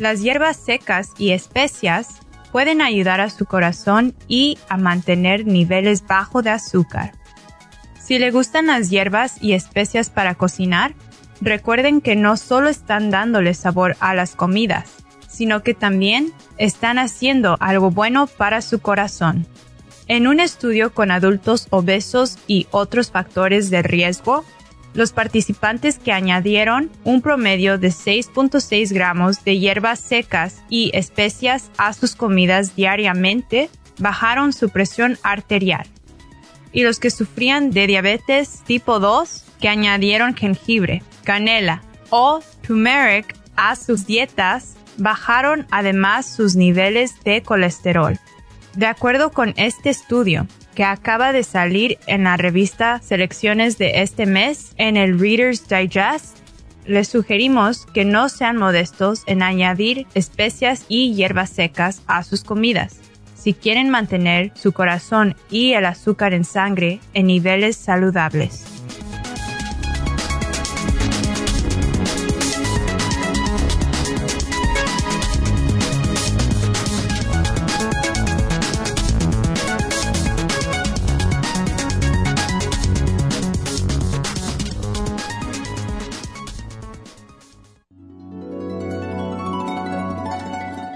Las hierbas secas y especias pueden ayudar a su corazón y a mantener niveles bajos de azúcar. Si le gustan las hierbas y especias para cocinar, recuerden que no solo están dándole sabor a las comidas, sino que también están haciendo algo bueno para su corazón. En un estudio con adultos obesos y otros factores de riesgo, los participantes que añadieron un promedio de 6.6 gramos de hierbas secas y especias a sus comidas diariamente bajaron su presión arterial. Y los que sufrían de diabetes tipo 2 que añadieron jengibre, canela o turmeric a sus dietas bajaron además sus niveles de colesterol. De acuerdo con este estudio, que acaba de salir en la revista Selecciones de este mes en el Reader's Digest, les sugerimos que no sean modestos en añadir especias y hierbas secas a sus comidas. Si quieren mantener su corazón y el azúcar en sangre en niveles saludables.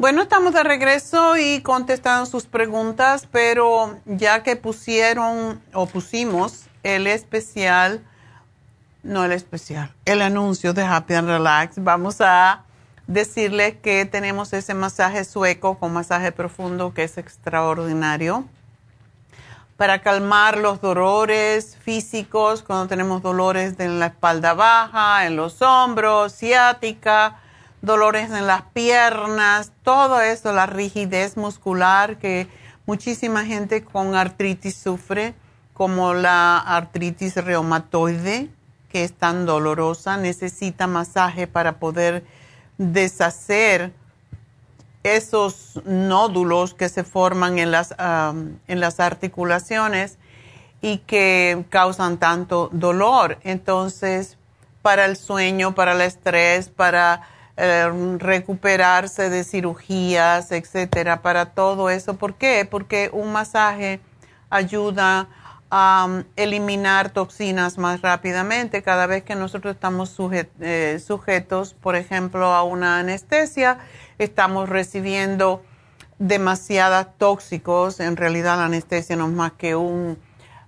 Bueno, estamos de regreso y contestando sus preguntas, pero ya que pusieron o pusimos el especial, no el especial, el anuncio de Happy and Relax, vamos a decirles que tenemos ese masaje sueco con masaje profundo que es extraordinario para calmar los dolores físicos cuando tenemos dolores en la espalda baja, en los hombros, ciática dolores en las piernas, todo eso, la rigidez muscular que muchísima gente con artritis sufre, como la artritis reumatoide, que es tan dolorosa, necesita masaje para poder deshacer esos nódulos que se forman en las, en las articulaciones y que causan tanto dolor. Entonces, para el sueño, para el estrés, para eh, recuperarse de cirugías, etcétera, para todo eso. ¿Por qué? Porque un masaje ayuda a um, eliminar toxinas más rápidamente. Cada vez que nosotros estamos eh, sujetos, por ejemplo, a una anestesia, estamos recibiendo demasiados tóxicos. En realidad la anestesia no es más que un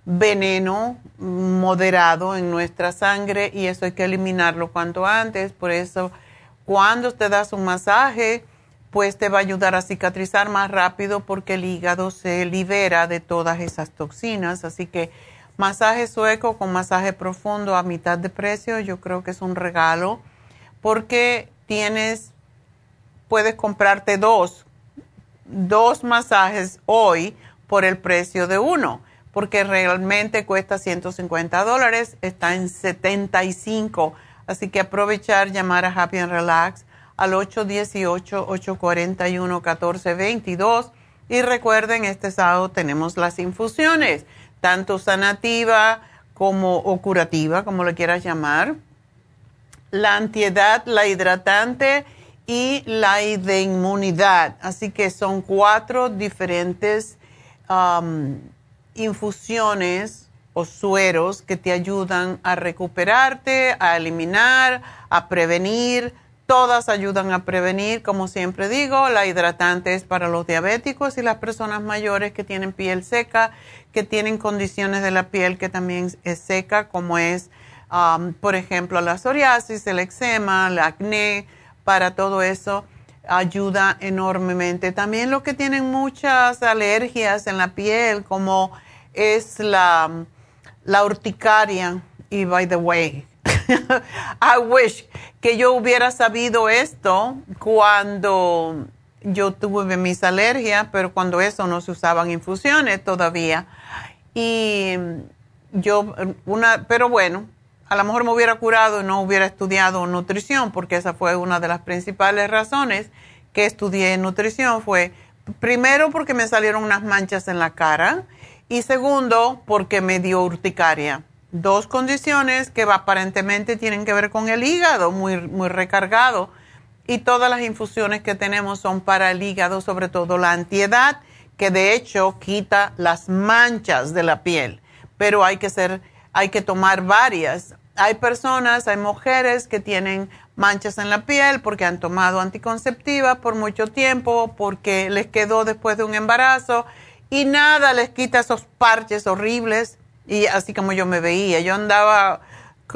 veneno moderado en nuestra sangre y eso hay que eliminarlo cuanto antes. Por eso cuando te das un masaje, pues te va a ayudar a cicatrizar más rápido porque el hígado se libera de todas esas toxinas. Así que masaje sueco con masaje profundo a mitad de precio, yo creo que es un regalo porque tienes, puedes comprarte dos, dos masajes hoy por el precio de uno, porque realmente cuesta 150 dólares, está en 75 Así que aprovechar, llamar a Happy and Relax al 818-841-1422. Y recuerden, este sábado tenemos las infusiones, tanto sanativa como o curativa, como lo quieras llamar. La antiedad, la hidratante y la de inmunidad. Así que son cuatro diferentes infusiones o sueros que te ayudan a recuperarte, a eliminar, a prevenir. Todas ayudan a prevenir, como siempre digo, la hidratante es para los diabéticos y las personas mayores que tienen piel seca, que tienen condiciones de la piel que también es seca, como es, um, por ejemplo, la psoriasis, el eczema, el acné, para todo eso ayuda enormemente. También los que tienen muchas alergias en la piel, como es la la urticaria. Y by the way, I wish que yo hubiera sabido esto cuando yo tuve mis alergias, pero cuando eso no se usaban infusiones todavía. Y yo, una, pero bueno, a lo mejor me hubiera curado y no hubiera estudiado nutrición, porque esa fue una de las principales razones que estudié nutrición. Fue primero porque me salieron unas manchas en la cara y segundo, porque me dio urticaria. Dos condiciones que aparentemente tienen que ver con el hígado, muy, muy recargado. Y todas las infusiones que tenemos son para el hígado, sobre todo la antiedad, que de hecho quita las manchas de la piel. Pero hay que ser, hay que tomar varias. Hay personas, hay mujeres que tienen manchas en la piel porque han tomado anticonceptiva por mucho tiempo, porque les quedó después de un embarazo y nada les quita esos parches horribles. Y así como yo me veía, yo andaba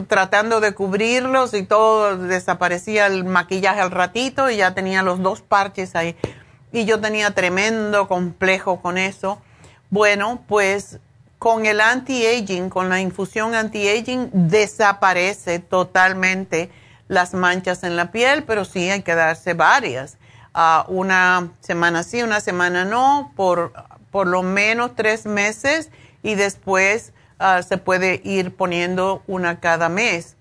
tratando de cubrirlos y todo desaparecía el maquillaje al ratito y ya tenía los dos parches ahí. Y yo tenía tremendo complejo con eso. Bueno, pues con el anti-aging, con la infusión anti-aging, desaparece totalmente las manchas en la piel, pero sí hay que darse varias. Ah, una semana sí, una semana no, por por lo menos tres meses y después ah, se puede ir poniendo una cada mes.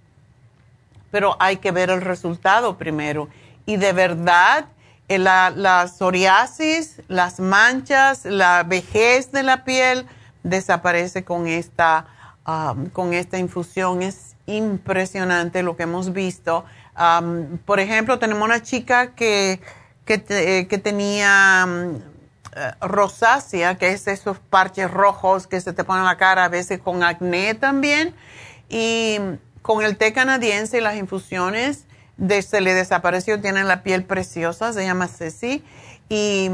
Pero hay que ver el resultado primero. Y de verdad, eh, la, psoriasis, las manchas, la vejez de la piel desaparece con esta, con esta infusión. Es impresionante lo que hemos visto. por ejemplo, tenemos una chica que, que, eh, que tenía rosácea, que es esos parches rojos que se te ponen en la cara, a veces con acné también. Y con el té canadiense y las infusiones, se le desapareció, tiene la piel preciosa, se llama Ceci. Y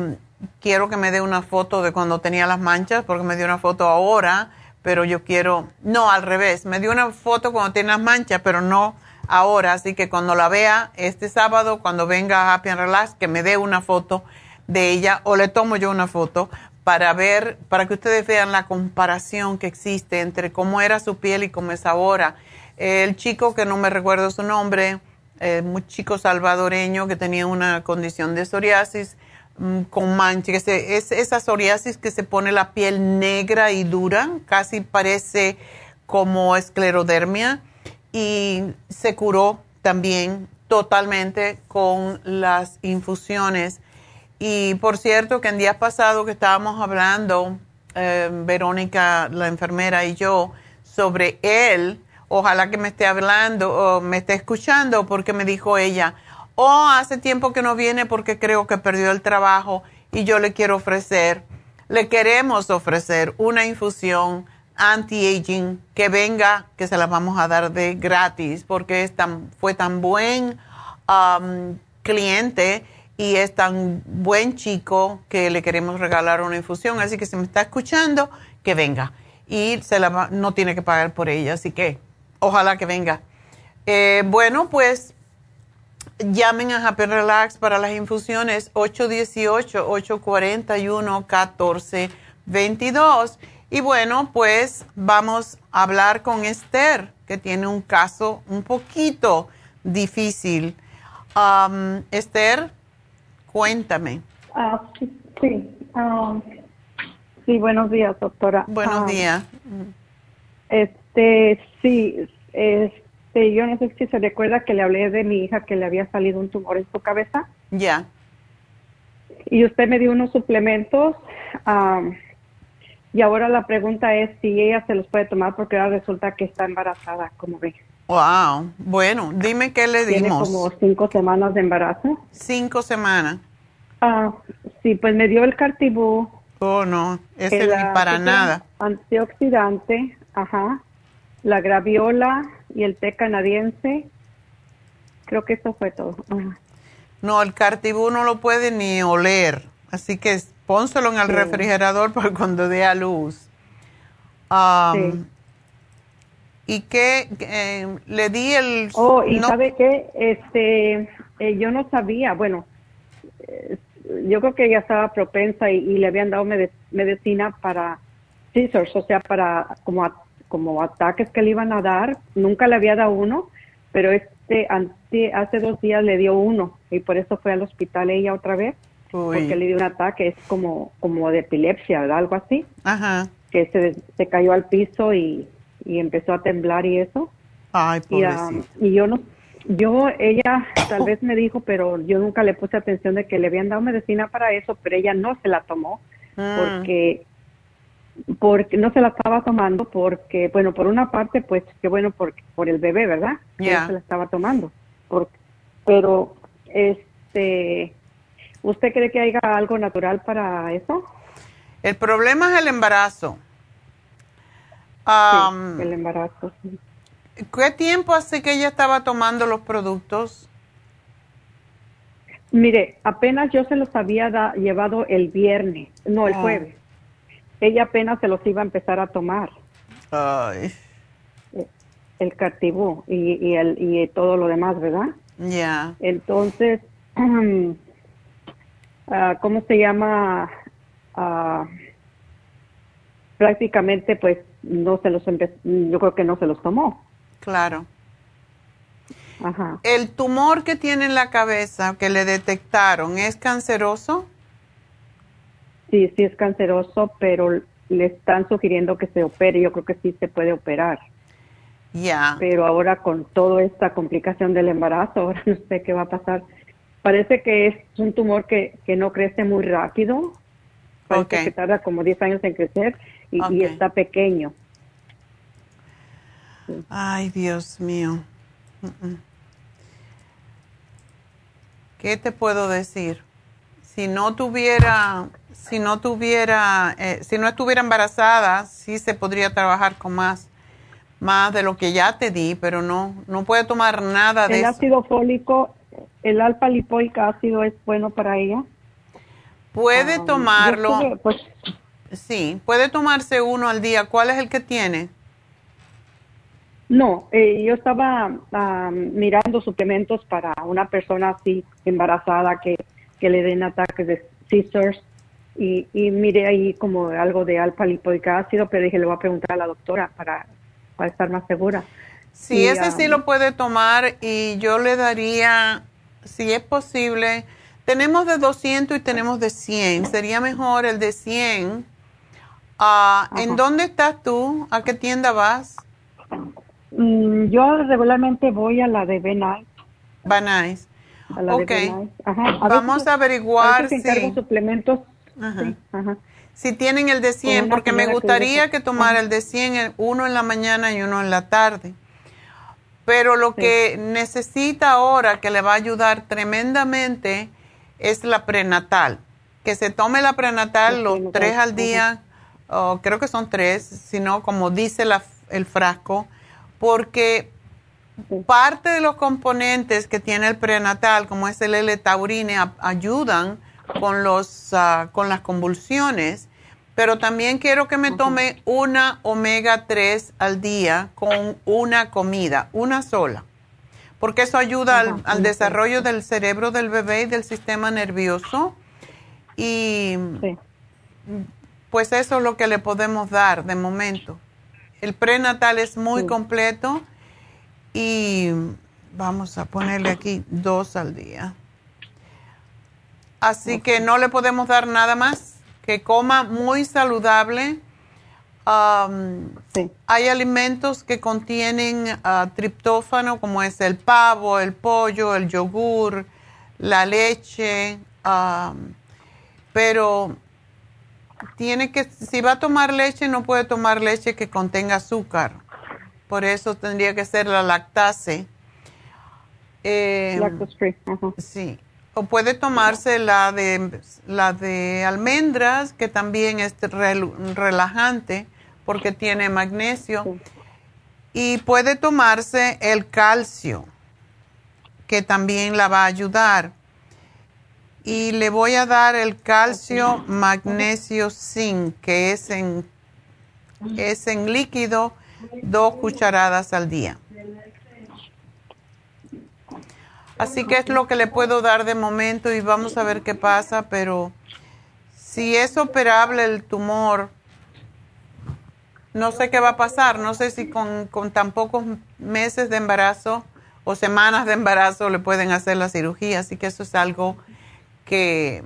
quiero que me dé una foto de cuando tenía las manchas, porque me dio una foto ahora, pero yo quiero, no, al revés, me dio una foto cuando tiene las manchas, pero no ahora. Así que cuando la vea este sábado, cuando venga a Happy and Relax, que me dé una foto de ella o le tomo yo una foto para ver, para que ustedes vean la comparación que existe entre cómo era su piel y cómo es ahora. El chico que no me recuerdo su nombre, eh, un chico salvadoreño que tenía una condición de psoriasis mm, con manchas, es esa psoriasis que se pone la piel negra y dura, casi parece como esclerodermia y se curó también totalmente con las infusiones y por cierto, que en días pasados que estábamos hablando, eh, Verónica, la enfermera y yo, sobre él, ojalá que me esté hablando o me esté escuchando, porque me dijo ella, oh, hace tiempo que no viene porque creo que perdió el trabajo y yo le quiero ofrecer, le queremos ofrecer una infusión anti-aging que venga, que se la vamos a dar de gratis, porque es tan, fue tan buen um, cliente y es tan buen chico que le queremos regalar una infusión. Así que si me está escuchando, que venga. Y se la no tiene que pagar por ella, así que ojalá que venga. Eh, bueno, pues llamen a Happy Relax para las infusiones 818-841-1422. Y bueno, pues vamos a hablar con Esther, que tiene un caso un poquito difícil. Um, Esther, Cuéntame. Ah, sí, ah, sí, buenos días, doctora. Buenos ah, días. Este, sí, este, yo no sé si se recuerda que le hablé de mi hija que le había salido un tumor en su cabeza. Ya. Y usted me dio unos suplementos. y ahora la pregunta es si ella se los puede tomar porque ahora resulta que está embarazada, como ve. Wow, bueno, dime qué le dimos. Tiene como cinco semanas de embarazo. Cinco semanas. Ah, sí, pues me dio el cartibú. Oh, no, ese ni para nada. Antioxidante, ajá. La graviola y el té canadiense. Creo que eso fue todo. No, el cartibú no lo puede ni oler. Así que pónselo en el refrigerador para cuando dé a luz. sí. ¿Y qué? Eh, le di el... Oh, y ¿sabe qué? Este, eh, yo no sabía, bueno, eh, yo creo que ella estaba propensa y, le habían dado medicina para scissors, o sea, para como, como ataques que le iban a dar. Nunca le había dado uno, pero este hace dos días le dio uno y por eso fue al hospital ella otra vez. Porque le dio un ataque, es como, como de epilepsia, ¿verdad? Algo así. Ajá. Que se, se cayó al piso y y empezó a temblar y eso. Ay, um, y, yo no, yo, ella tal vez me dijo, pero yo nunca le puse atención de que le habían dado medicina para eso, pero ella no se la tomó ah. porque porque no se la estaba tomando porque bueno por una parte pues qué bueno por por el bebé verdad ya. se la estaba tomando. Pero este usted cree que haya algo natural para eso el problema es el embarazo el embarazo. ¿Qué tiempo hace que ella estaba tomando los productos? Mire, apenas yo se los había llevado el viernes, no el ah. jueves. Ella apenas se los iba a empezar a tomar. Ay. El cartibú y, y, el, y todo lo demás, ¿verdad? Ya. Entonces, ah, ¿cómo se llama? Uh, prácticamente pues no se los yo creo que no se los tomó. Claro. Ajá. ¿El tumor que tiene en la cabeza que le detectaron es canceroso? Sí, sí es canceroso, pero le están sugiriendo que se opere. Yo creo que sí se puede operar. Ya. Pero ahora con toda esta complicación del embarazo, ahora no sé qué va a pasar. Parece que es un tumor que, que no crece muy rápido. Parece que tarda como 10 años en crecer y, está pequeño. Ay, Dios mío. ¿Qué te puedo decir? Si no tuviera, si no tuviera, eh, si no estuviera embarazada, sí se podría trabajar con más, más de lo que ya te di, pero no, no puede tomar nada de El eso. ácido fólico, el alfa lipoico ácido es bueno para ella. Puede Ah, tomarlo, estuve, pues, sí, puede tomarse uno al día. ¿Cuál es el que tiene? No, eh, yo estaba mirando suplementos para una persona así embarazada que, que le den ataques de seizures y, y miré ahí como algo de alfa lipoico ácido, pero dije le voy a preguntar a la doctora para, para estar más segura. Sí, Y, ese sí lo puede tomar y yo le daría, si es posible, tenemos de 200 y tenemos de 100. Sería mejor el de 100. Ah, ¿En dónde estás tú? ¿A qué tienda vas? Mm, yo regularmente voy a la de Benay, Banais. a la Ok. de Benay. Ajá. A Vamos a averiguar encargo si, suplementos. Ajá. Sí, ajá. si tienen el de 100, una porque me que gustaría dijo- que tomara el de 100, el- uno en la mañana y uno en la tarde. Pero lo que necesita ahora, que le va a ayudar tremendamente, es la prenatal. Que se tome la prenatal los tres al día, creo que son tres, sino como dice la- el frasco, porque parte de los componentes que tiene el prenatal, como es el L-taurine, ayudan con, los, ah, con las convulsiones, pero también quiero que me tome una omega 3 al día con una comida, una sola, porque eso ayuda al, desarrollo del cerebro del bebé y del sistema nervioso. Y Sí. Pues eso es lo que le podemos dar de momento. El prenatal es muy Sí. completo y vamos a ponerle aquí dos al día. Así que no le podemos dar nada más, que coma muy saludable. Sí. hay alimentos que contienen ah, triptófano, como es el pavo, el pollo, el yogur, la leche, pero tiene que, si va a tomar leche, no puede tomar leche que contenga azúcar. Por eso tendría que ser la lactase. Eh, Lactose free. Sí. O puede tomarse la de la de almendras, que también es rel- relajante porque tiene magnesio. Sí. Y puede tomarse el calcio, que también la va a ayudar. Y le voy a dar el calcio magnesio zinc, que es en, es en líquido, dos cucharadas al día. Así que es lo que le puedo dar de momento y vamos a ver qué pasa, pero si es operable el tumor, no sé qué va a pasar, no sé si con, con tan pocos meses de embarazo o semanas de embarazo le pueden hacer la cirugía, así que eso es algo que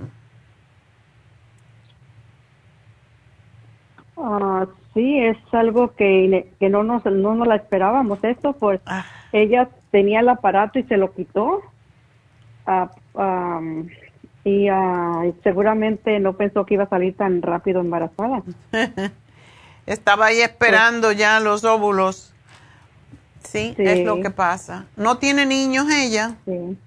Ah, sí, es algo que, que no, nos, no nos la esperábamos. Esto, pues, Ah. ella tenía el aparato y se lo quitó. Am, y y seguramente no pensó que iba a salir tan rápido embarazada. estaba ahí esperando ya los óvulos. Sí, Sí. es lo que pasa. ¿No tiene niños ella? Sí.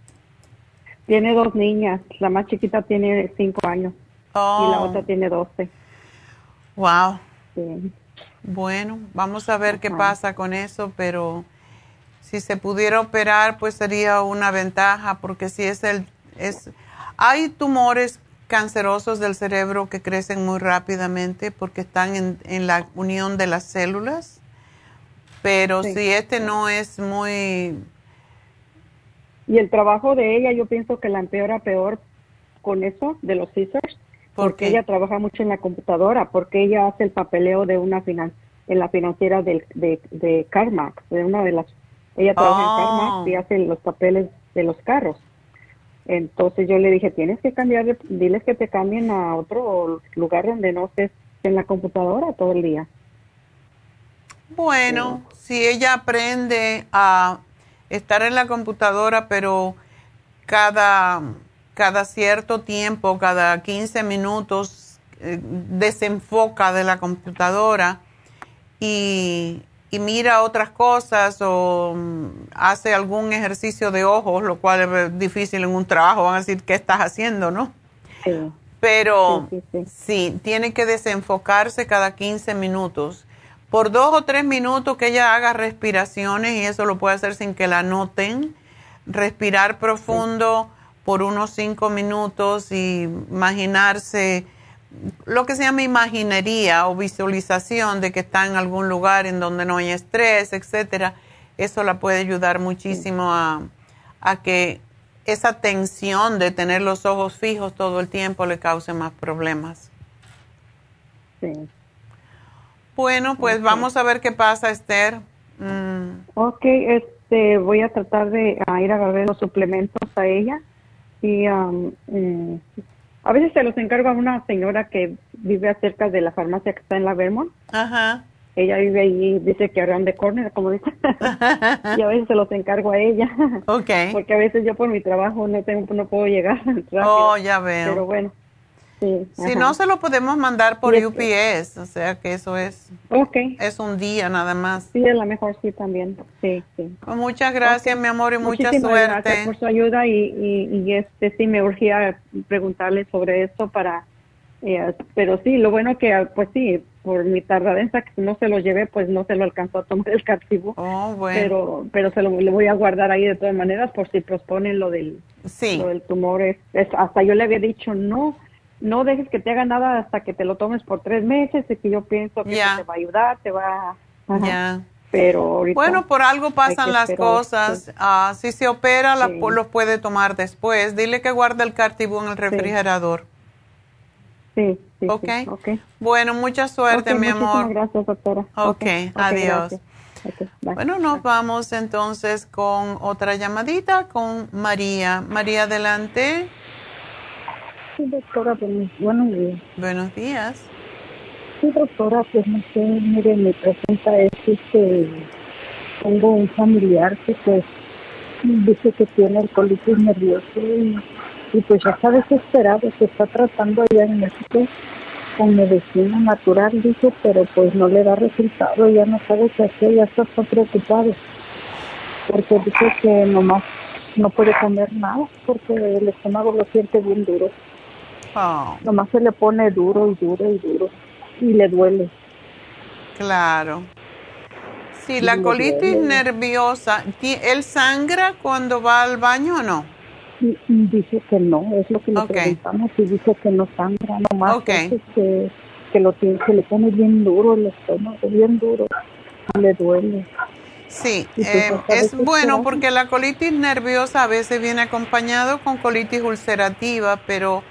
Tiene dos niñas. La más chiquita tiene cinco años y la Oh, otra tiene doce. wow. Sí. Bueno, vamos a ver qué pasa con eso, pero si se pudiera operar, pues sería una ventaja, porque si es el, es, hay tumores cancerosos del cerebro que crecen muy rápidamente porque están en, en la unión de las células, pero Sí. si este no es muy, Y el trabajo de ella, yo pienso que la empeora peor con eso, de los scissors, porque ella trabaja mucho en la computadora, porque ella hace el papeleo de una finan en la financiera de, de CarMax, de una de las, ella trabaja en CarMax y oh. hace los papeles de los carros. Entonces yo le dije, tienes que cambiar, diles que te cambien a otro lugar donde no estés en la computadora todo el día. Bueno, si ella aprende a estar en la computadora, pero cada, cada cierto tiempo, cada 15 minutos, eh, desenfoca de la computadora y, y mira otras cosas o mm, hace algún ejercicio de ojos, lo cual es difícil en un trabajo, van a decir, ¿qué estás haciendo, no? Sí. Pero sí, tiene que desenfocarse cada 15 minutos. Por dos o tres minutos que ella haga respiraciones y eso lo puede hacer sin que la noten. Respirar profundo por unos cinco minutos y imaginarse lo que se llama imaginería o visualización de que está en algún lugar en donde no hay estrés, etcétera, eso la puede ayudar muchísimo a, que esa tensión de tener los ojos fijos todo el tiempo le cause más problemas. Sí. Bueno, pues vamos a ver qué pasa, Esther. Mm. Ok, este, voy a tratar de ir a agarrar los suplementos a ella y um, a veces se los encargo a una señora que vive cerca de la farmacia que está en la Vermont. Ajá. Ella vive ahí, dice que around the corner, como dice. y a veces se los encargo a ella. Ok. Porque a veces yo por mi trabajo no tengo, no puedo llegar rápido. Oh, ya veo. Pero bueno. Si no, se lo podemos mandar por UPS, o sea que eso es, okay. es un día nada más. Sí, es la mejor sí también, sí, sí. Pues muchas gracias, mi amor, y mucha suerte. gracias por su ayuda y, y, este sí me urgía preguntarle sobre esto para, eh, pero sí, lo bueno que, pues sí, por mi tardanza que no se lo llevé, pues no se lo alcanzó a tomar el cartivo. Oh, bueno. Pero, pero se lo, voy a guardar ahí de todas maneras por si posponen lo del, sí. lo del tumor. Es, hasta yo le había dicho, no, no dejes que te haga nada hasta que te lo tomes por tres meses, y que yo pienso que te va a ayudar, te va a... Pero ahorita bueno, por algo pasan las cosas. Ah, si se opera, la, los puede tomar después. Dile que guarde el cartibú en el refrigerador. Sí, sí. Okay. Bueno, mucha suerte, mi amor. Gracias, doctora. Ok, adiós. bueno, nos vamos entonces con otra llamadita con María. María, adelante doctora, buenos días. Buenos días. Sí, doctora, pues no sé, mire, mi pregunta es que tengo un familiar que pues dice que tiene el colitis nervioso y, pues ya está desesperado, se está tratando allá en México con medicina natural, dice, pero pues no le da resultado, ya no sabe qué hacer, ya está preocupado, porque dice que nomás no puede comer nada porque el estómago lo siente bien duro. Oh. Nomás se le pone duro y duro y duro y le duele. Claro. Sí, la colitis nerviosa, ¿él sangra cuando va al baño o no? Dice que no, es lo que le preguntamos y dice que no sangra, nomás que, que, lo tiene, que le pone bien duro el estómago, bien duro, y le duele. Sí, pues, eh, es bueno porque la colitis nerviosa a veces viene acompañado con colitis ulcerativa, pero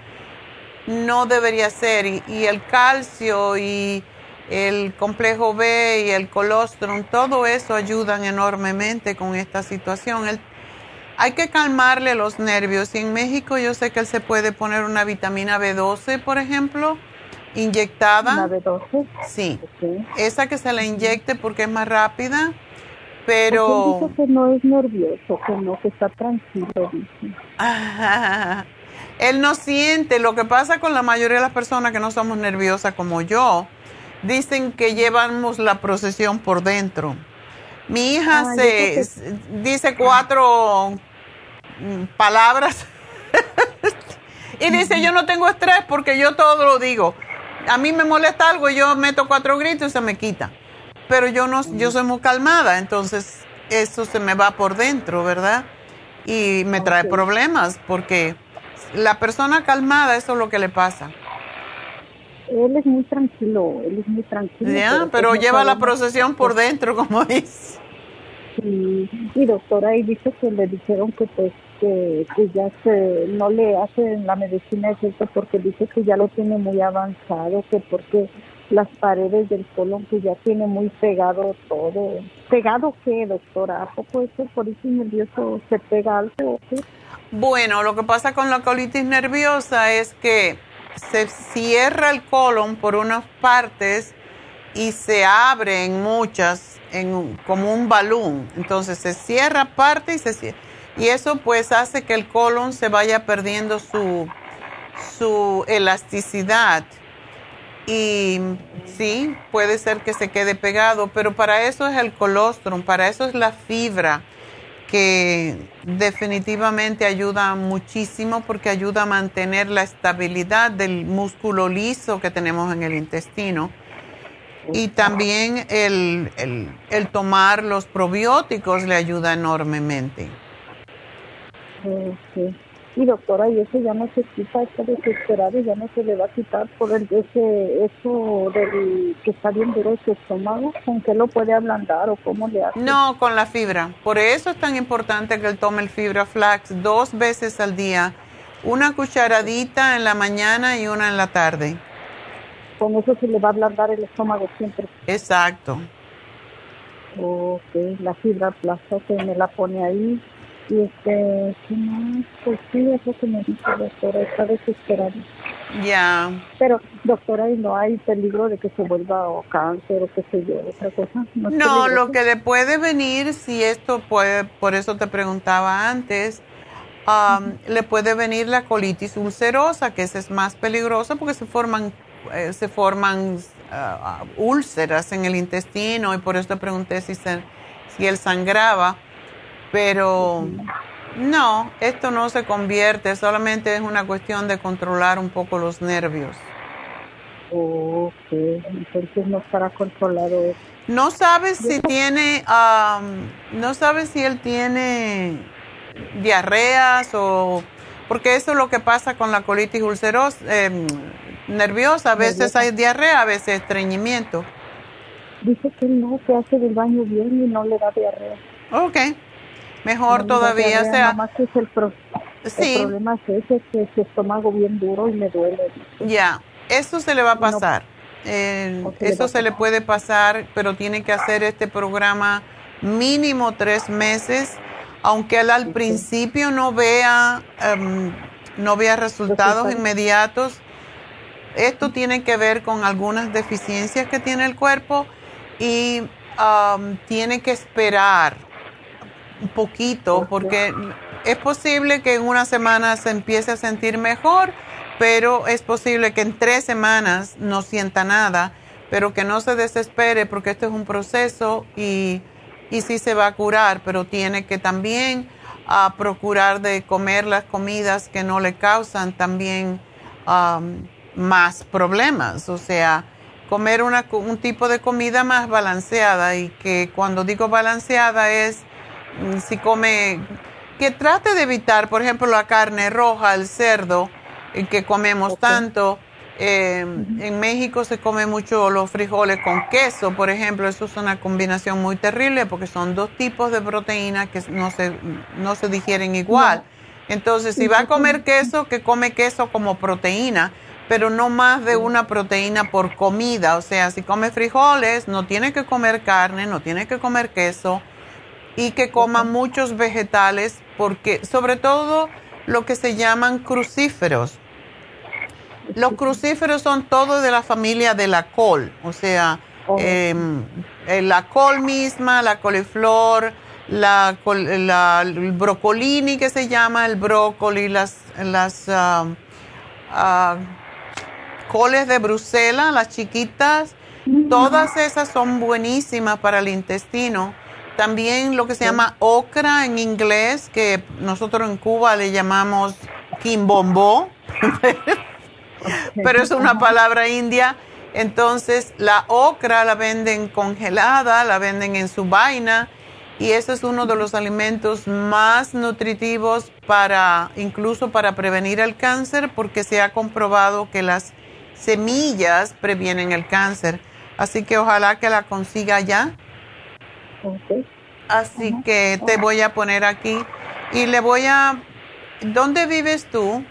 no debería ser. Y, el calcio y el complejo B y el colostrum, todo eso ayudan enormemente con esta situación. hay que calmarle los nervios. Y en México yo sé que él se puede poner una vitamina B12, por ejemplo, inyectada. B12? Sí. Esa que se la inyecte porque es más rápida. Pero... Dice que no es nervioso, que no, que está tranquilo. Él no siente, lo que pasa con la mayoría de las personas que no somos nerviosas como yo, dicen que llevamos la procesión por dentro. Mi hija ah, se dice cuatro mm, palabras y dice yo no tengo estrés porque yo todo lo digo. A mí me molesta algo y yo meto cuatro gritos y se me quita. Pero yo no, yo soy muy calmada, entonces eso se me va por dentro, ¿verdad? Y me trae problemas porque la persona calmada, eso es lo que le pasa. Él es muy tranquilo, él es muy tranquilo. Ya, pero, pues lleva la procesión por dentro, como dice. Sí, y doctora, y dice que le dijeron que pues que, que ya se, no le hacen la medicina efecto porque dice que ya lo tiene muy avanzado, que porque las paredes del colon que ya tiene muy pegado todo. ¿Pegado qué, doctora? ¿A poco ese colitis nervioso se pega algo o qué? Bueno, lo que pasa con la colitis nerviosa es que se cierra el colon por unas partes y se abre en muchas, en, como un balón. Entonces se cierra parte y se cierra. Y eso pues hace que el colon se vaya perdiendo su, su elasticidad. Y sí, puede ser que se quede pegado, pero para eso es el colostrum, para eso es la fibra que definitivamente ayuda muchísimo porque ayuda a mantener la estabilidad del músculo liso que tenemos en el intestino. Y también el, el, tomar los probióticos le ayuda enormemente. Y doctora, y eso ya no se quita, está desesperado y ya no se le va a quitar por el, ese, eso del que está bien duro su estómago, ¿con qué lo puede ablandar o cómo le hace? No, con la fibra. Por eso es tan importante que él tome el fibra flax dos veces al día, una cucharadita en la mañana y una en la tarde. Con eso se le va a ablandar el estómago siempre. Exacto. Ok, la fibra flax, que me la pone ahí y este, ¿qué más? Pues sí, eso que me dice doctora, está desesperada. Ya. Pero, doctora, ¿y no hay peligro de que se vuelva o cáncer o qué sé yo, otra cosa? No, lo que le puede venir, si esto puede, por eso te preguntaba antes, um, le puede venir la colitis ulcerosa, que esa es más peligrosa porque se forman, eh, se forman uh, úlceras en el intestino y por eso te pregunté si, se, si él sangraba pero no, esto no se convierte, solamente es una cuestión de controlar un poco los nervios. Ok, entonces no estará controlado No sabes si tiene, no sabes si él tiene diarreas o... Porque eso es lo que pasa con la colitis ulcerosa, em, nerviosa. A veces hay diarrea, a veces estreñimiento. Dice que no, se hace del baño bien y no le da diarrea. Ok. Mejor todavía, o sea... el, problema es ese, que su estómago bien duro y me duele. Ya, eso se le va a pasar. eso se le puede pasar, pero tiene que hacer este programa mínimo tres meses, aunque él al principio no vea, em, no vea resultados inmediatos. Esto tiene que ver con algunas deficiencias que tiene el cuerpo y tiene que esperar un poquito, porque es posible que en una semana se empiece a sentir mejor, pero es posible que en tres semanas no sienta nada, pero que no se desespere porque esto es un proceso y, y sí se va a curar, pero tiene que también ah, procurar de comer las comidas que no le causan también más problemas, o sea, comer una, un tipo de comida más balanceada y que cuando digo balanceada es si come, que trate de evitar, por ejemplo, la carne roja, el cerdo, eh, que comemos tanto. Eh, en México se come mucho los frijoles con queso, por ejemplo, eso es una combinación muy terrible porque son dos tipos de proteína que no se, no se digieren igual. Entonces, si va a comer queso, que come queso como proteína, pero no más de una proteína por comida. O sea, si come frijoles, no tiene que comer carne, no tiene que comer queso y que coman muchos vegetales, porque sobre todo lo que se llaman crucíferos. Los crucíferos son todos de la familia de la col, o sea, em, eh, la col misma, la coliflor, la, el brocolini que se llama, el brócoli, las, las ah, ah, coles de Bruselas, las chiquitas, todas esas son buenísimas para el intestino también lo que se llama ocra en inglés, que nosotros en Cuba le llamamos quimbombo, pero es una palabra india. Entonces la ocra la venden congelada, la venden en su vaina y ese es uno de los alimentos más nutritivos para incluso para prevenir el cáncer porque se ha comprobado que las semillas previenen el cáncer. Así que ojalá que la consiga ya Así que te voy a poner aquí y le voy a ¿Dónde vives tú?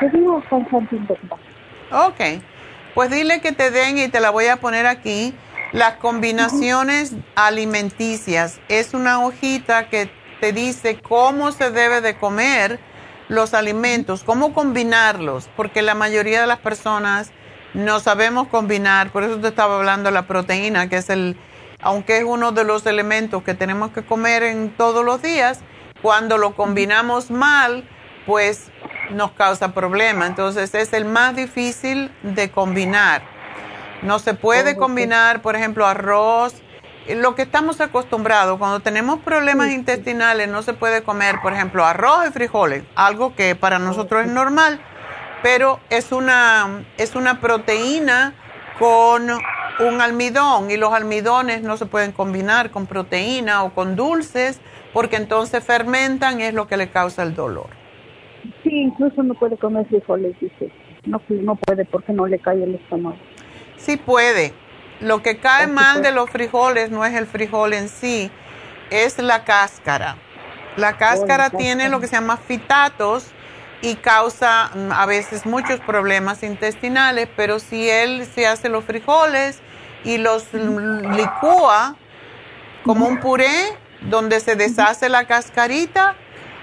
Yo vivo en Ok, pues dile que te den y te la voy a poner aquí. Las combinaciones alimenticias. Es una hojita que te dice cómo se debe de comer los alimentos, cómo combinarlos, porque la mayoría de las personas no sabemos combinar, por eso te estaba hablando de la proteína, que es el, aunque es uno de los elementos que tenemos que comer en todos los días, cuando lo combinamos mal, pues nos causa problema. Entonces es el más difícil de combinar. No se puede combinar, por ejemplo, arroz. Lo que estamos acostumbrados, cuando tenemos problemas intestinales, no se puede comer, por ejemplo, arroz y frijoles, algo que para nosotros es normal, pero es una, es una proteína con un almidón y los almidones no se pueden combinar con proteína o con dulces porque entonces fermentan y es lo que le causa el dolor. Sí, incluso no puede comer frijoles, dice. No, no puede porque no le cae el estómago. Sí puede. Lo que cae mal de los frijoles no es el frijol en sí, es la cáscara. La cáscara tiene lo que se llama fitatos y causa mm, a veces muchos problemas intestinales, pero si él se hace los frijoles y los licúa como un puré donde se deshace la cascarita,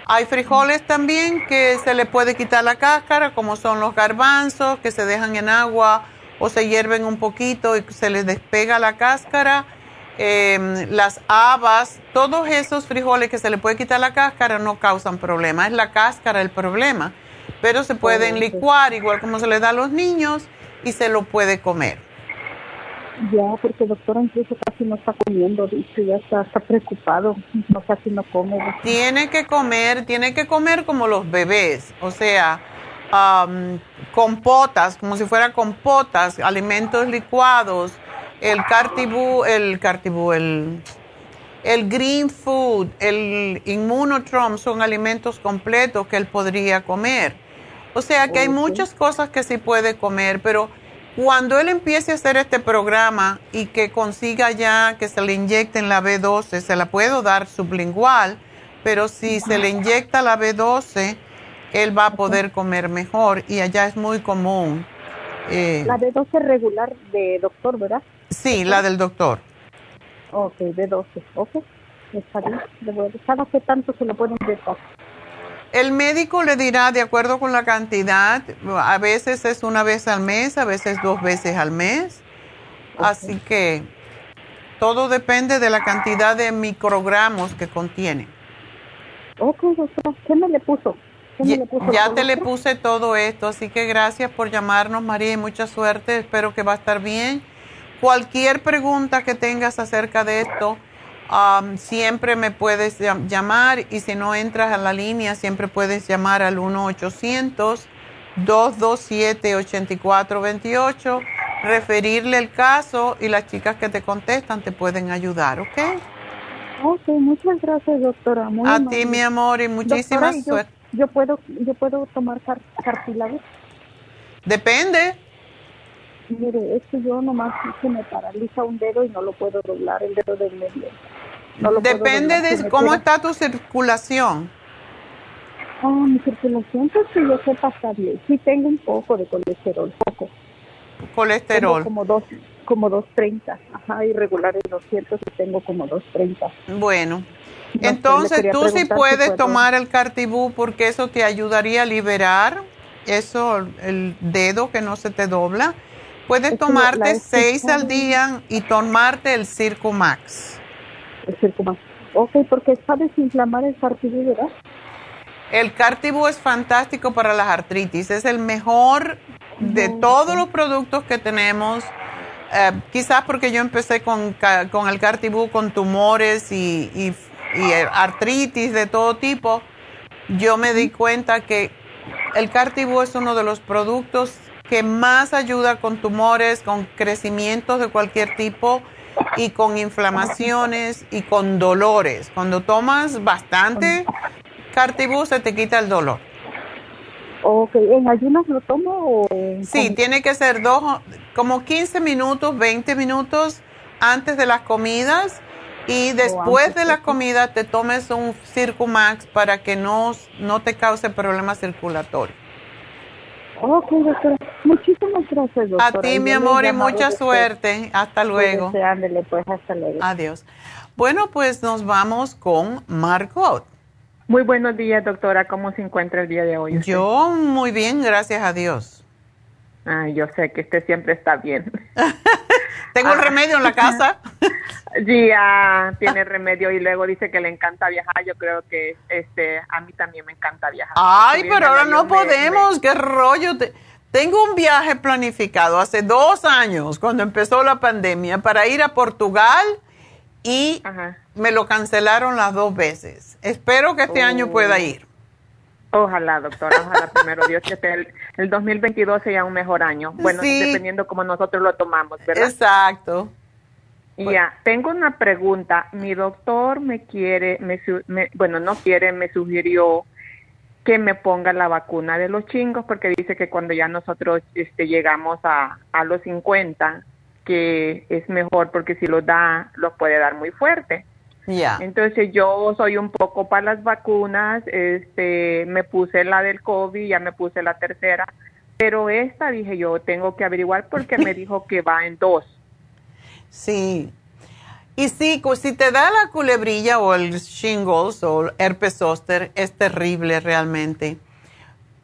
hay frijoles también que se le puede quitar la cáscara, como son los garbanzos, que se dejan en agua o se hierven un poquito y se les despega la cáscara. Em, las habas, todos esos frijoles que se le puede quitar la cáscara no causan problema, es la cáscara el problema, pero se pueden licuar igual como se les da a los niños y se lo puede comer. Ya, porque doctora incluso casi no está comiendo, dice, ya está, está preocupado, no casi no come. Tiene que comer, tiene que comer como los bebés, o sea, compotas, como si fuera compotas, alimentos licuados, el cartibú, el cartibú, el, el green food, el inmunotrom son alimentos completos que él podría comer. O sea que hay muchas cosas que sí puede comer, pero cuando él empiece a hacer este programa y que consiga ya que se le inyecten la B12, se la puedo dar sublingual, pero si se le inyecta la B12, él va a poder comer mejor y allá es muy común. Eh, la B12 regular de doctor, ¿verdad? Sí, la del doctor. Ok, B12, ok. Está bien. ¿Cada qué tanto se lo pueden inyectar? El médico le dirá de acuerdo con la cantidad, a veces es una vez al mes, a veces dos veces al mes. Así que todo depende de la cantidad de microgramos que contiene. Ok, doctora, ¿qué me le puso? ya, te le puse todo esto, así que gracias por llamarnos, María, y mucha suerte. Espero que va a estar bien. Cualquier pregunta que tengas acerca de esto, Um, siempre me puedes llamar y si no entras a la línea, siempre puedes llamar al 1-800-227-8428, referirle el caso y las chicas que te contestan te pueden ayudar, ¿ok? Ok, muchas gracias, doctora. a ti, mi amor, y muchísimas suerte. Yo, puedo, yo puedo tomar cartílago. Depende. Mire, es que yo nomás se me paraliza un dedo y no lo puedo doblar, el dedo del medio. Depende de cómo está tu circulación. Ah, mi circulación, pues que yo sepa está bien. Sí tengo un poco de colesterol, poco. Colesterol. como dos, como 230, ajá, irregular en 200 y tengo como 230. Bueno, entonces tú sí puedes tomar el cartibú porque eso te ayudaría a liberar eso, el dedo que no se te dobla. Puedes tomarte seis al día y tomarte el Circo Max. El circo Ok, porque es para desinflamar el cartibú, ¿verdad? El cartibú es fantástico para las artritis, es el mejor de todos los productos que tenemos. Eh, quizás porque yo empecé con, con el cartibú con tumores y, y, y, artritis de todo tipo, yo me di cuenta que el cartibú es uno de los productos que más ayuda con tumores, con crecimientos de cualquier tipo y con inflamaciones y con dolores. Cuando tomas bastante cartibú se te quita el dolor. Ok, ¿en ayunas lo tomo o...? Sí, tiene que ser dos, como 15 minutos, 20 minutos antes de las comidas Y después de la comida te tomes un Circumax para que no, no te cause problemas circulatorios. Ok, doctora. Muchísimas gracias, doctora. A ti, mi amor, y mucha suerte. Hasta luego. Ándele, pues, hasta luego. Adiós. Bueno, pues nos vamos con Margot. Muy buenos días, doctora. ¿Cómo se encuentra el día de hoy? usted? Yo muy bien, gracias a Dios. Ay, yo sé que usted siempre está bien. Tengo el remedio en la casa. Sí, ah, tiene remedio y luego dice que le encanta viajar. Yo creo que este a mí también me encanta viajar. Ay, pero ahora no me- podemos, qué rollo. Te- Tengo un viaje planificado hace dos años, cuando empezó la pandemia, para ir a Portugal y me lo cancelaron las dos veces. Espero que este año Oh. pueda ir. Ojalá, doctora, ojalá primero Dios que esté el, el 2022 sea un mejor año. Bueno, Sí. dependiendo cómo nosotros lo tomamos, ¿verdad? Exacto. Ya, tengo una pregunta. Mi doctor me quiere, me, me- bueno, no quiere, me sugirió que me ponga la vacuna de los chingos porque dice que cuando ya nosotros este, llegamos a, a los 50, que es mejor porque si los da, los puede dar muy fuerte. Ya. Entonces yo soy un poco para las vacunas, este, me puse la del COVID, ya me puse la tercera, pero esta dije yo tengo que averiguar porque me dijo que va en dos. Sí. Y sí, si te da la culebrilla o el shingles o el herpes zóster, es terrible realmente.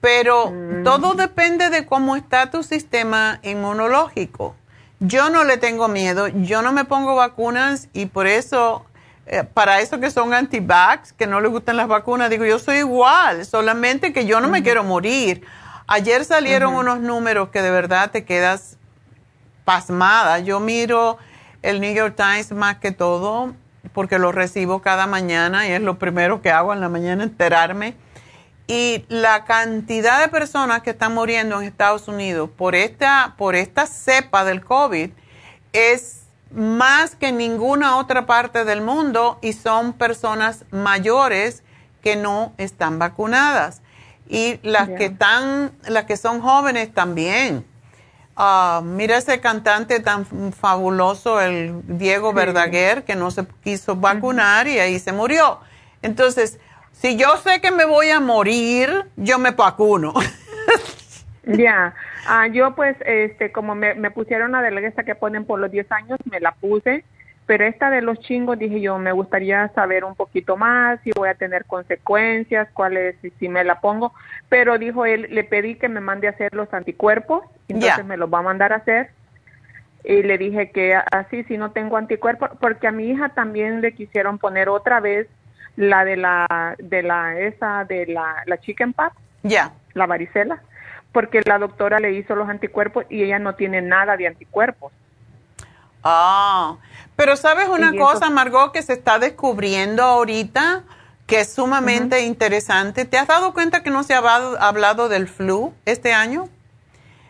Pero todo depende de cómo está tu sistema inmunológico. Yo no le tengo miedo, yo no me pongo vacunas y por eso, eh, para eso que son anti-vax, que no les gustan las vacunas, digo, yo soy igual, solamente que yo no me quiero morir. Ayer salieron unos números que de verdad te quedas pasmada. Yo miro el New York Times más que todo porque lo recibo cada mañana y es lo primero que hago en la mañana, enterarme. Y la cantidad de personas que están muriendo en Estados Unidos por esta, por esta cepa del COVID es más que en ninguna otra parte del mundo y son personas mayores que no están vacunadas. Y las que están, las que son jóvenes también. Ah, mira ese cantante tan fabuloso, el Diego. Verdaguer, que no se quiso vacunar y ahí se murió. Entonces, si yo sé que me voy a morir, yo me vacuno. Ya, Ah, yo pues, este, como me, me pusieron la de esta que ponen por los 10 años, me la puse, pero esta de los chingos dije yo, me gustaría saber un poquito más, si voy a tener consecuencias, cuáles, si, si me la pongo, pero dijo él, le pedí que me mande a hacer los anticuerpos, entonces Ya. me los va a mandar a hacer, y le dije que así, si no tengo anticuerpos, porque a mi hija también le quisieron poner otra vez la de la, de la, esa, de la, la chicken pox, Ya. la varicela, porque la doctora le hizo los anticuerpos y ella no tiene nada de anticuerpos. Ah, pero sabes una cosa, eso- Margot, que se está descubriendo ahorita que es sumamente interesante. ¿Te has dado cuenta que no se ha hablado, del flu este año?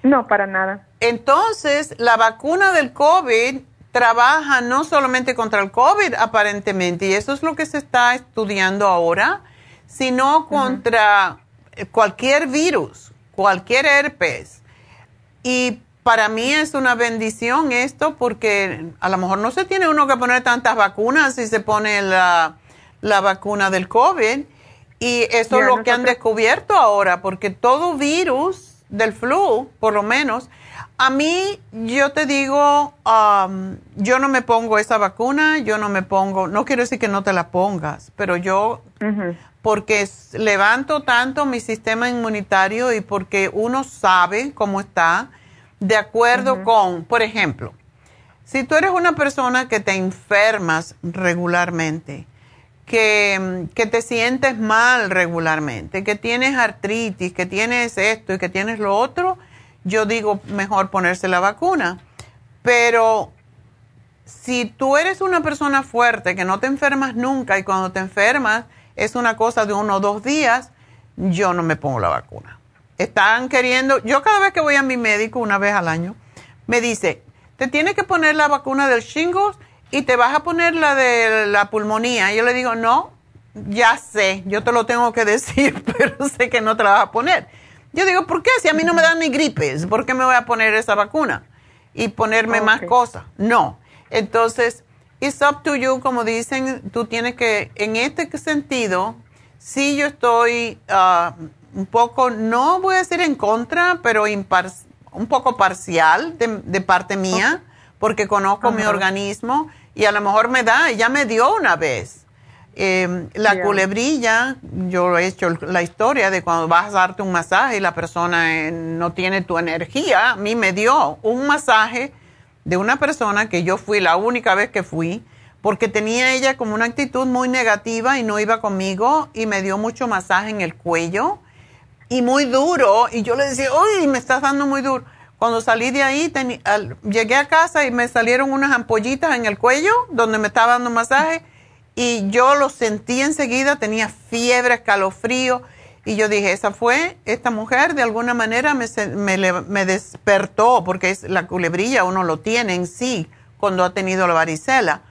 No, para nada. Entonces, la vacuna del COVID trabaja no solamente contra el COVID aparentemente, y eso es lo que se está estudiando ahora, sino contra cualquier virus, cualquier herpes. Y para mí es una bendición esto porque a lo mejor no se tiene uno que poner tantas vacunas si se pone la, la vacuna del COVID. Y eso es lo que han descubierto ahora, porque todo virus del flu, por lo menos, a mí, yo te digo, um, yo no me pongo esa vacuna, yo no me pongo, no quiero decir que no te la pongas, pero yo porque levanto tanto mi sistema inmunitario y porque uno sabe cómo está, de acuerdo con, por ejemplo, si tú eres una persona que te enfermas regularmente, que, mm, que te sientes mal regularmente, que tienes artritis, que tienes esto y que tienes lo otro, yo digo mejor ponerse la vacuna. Pero si tú eres una persona fuerte, que no te enfermas nunca y cuando te enfermas es una cosa de uno o dos días, yo no me pongo la vacuna. Están queriendo, yo cada vez que voy a mi médico, una vez al año, me dice, te tienes que poner la vacuna del shingles y te vas a poner la de la pulmonía. Y yo le digo, no, ya sé, yo te lo tengo que decir, pero sé que no te la vas a poner. Yo digo, ¿por qué? Si a mí no me dan ni gripes, ¿por qué me voy a poner esa vacuna? Y ponerme más cosas. No. Entonces, it's up to you, como dicen, tú tienes que, en este sentido, sí yo estoy ah, un poco, no voy a decir en contra, pero un poco parcial de, parte mía, porque conozco mi organismo y a lo mejor me da, ya me dio una vez. Em, la culebrilla, yo he hecho la historia de cuando vas a darte un masaje y la persona eh, no tiene tu energía. A mí me dio un masaje de una persona que yo fui la única vez que fui, porque tenía ella como una actitud muy negativa y no iba conmigo y me dio mucho masaje en el cuello y muy duro. Y yo le decía, uy, me estás dando muy duro. Cuando salí de ahí, llegué a casa y me salieron unas ampollitas en el cuello donde me estaba dando masaje y yo lo sentí enseguida, tenía fiebre, escalofrío, y yo dije, esa fue, esta mujer de alguna manera me, me, despertó, porque es la culebrilla uno lo tiene en sí cuando ha tenido la varicela.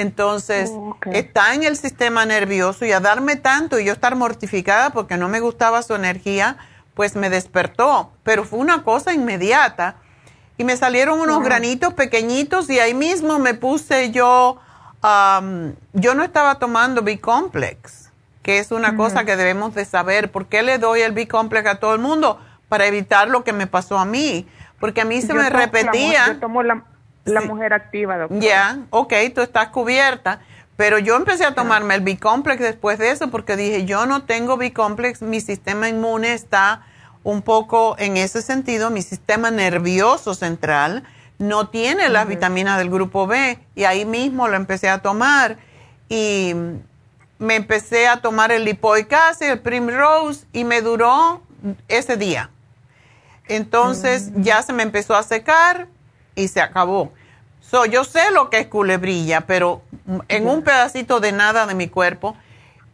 Entonces, oh, está en el sistema nervioso y a darme tanto y yo estar mortificada porque no me gustaba su energía, pues me despertó. Pero fue una cosa inmediata. Y me salieron unos granitos pequeñitos y ahí mismo me puse yo yo no estaba tomando B-Complex, que es una cosa que debemos de saber. ¿Por qué le doy el B-Complex a todo el mundo? Para evitar lo que me pasó a mí. Porque a mí se me repetía. yo tomo la, mujer activa, doctora. Ya, ok, tú estás cubierta. Pero yo empecé a tomarme el B-Complex después de eso porque dije, yo no tengo B-Complex, mi sistema inmune está un poco en ese sentido, mi sistema nervioso central no tiene las vitaminas del grupo B y ahí mismo lo empecé a tomar y me empecé a tomar el lipoic acid, el Primrose y me duró ese día. Entonces mm. ya se me empezó a secar y se acabó. So, yo sé lo que es culebrilla, pero en un pedacito de nada de mi cuerpo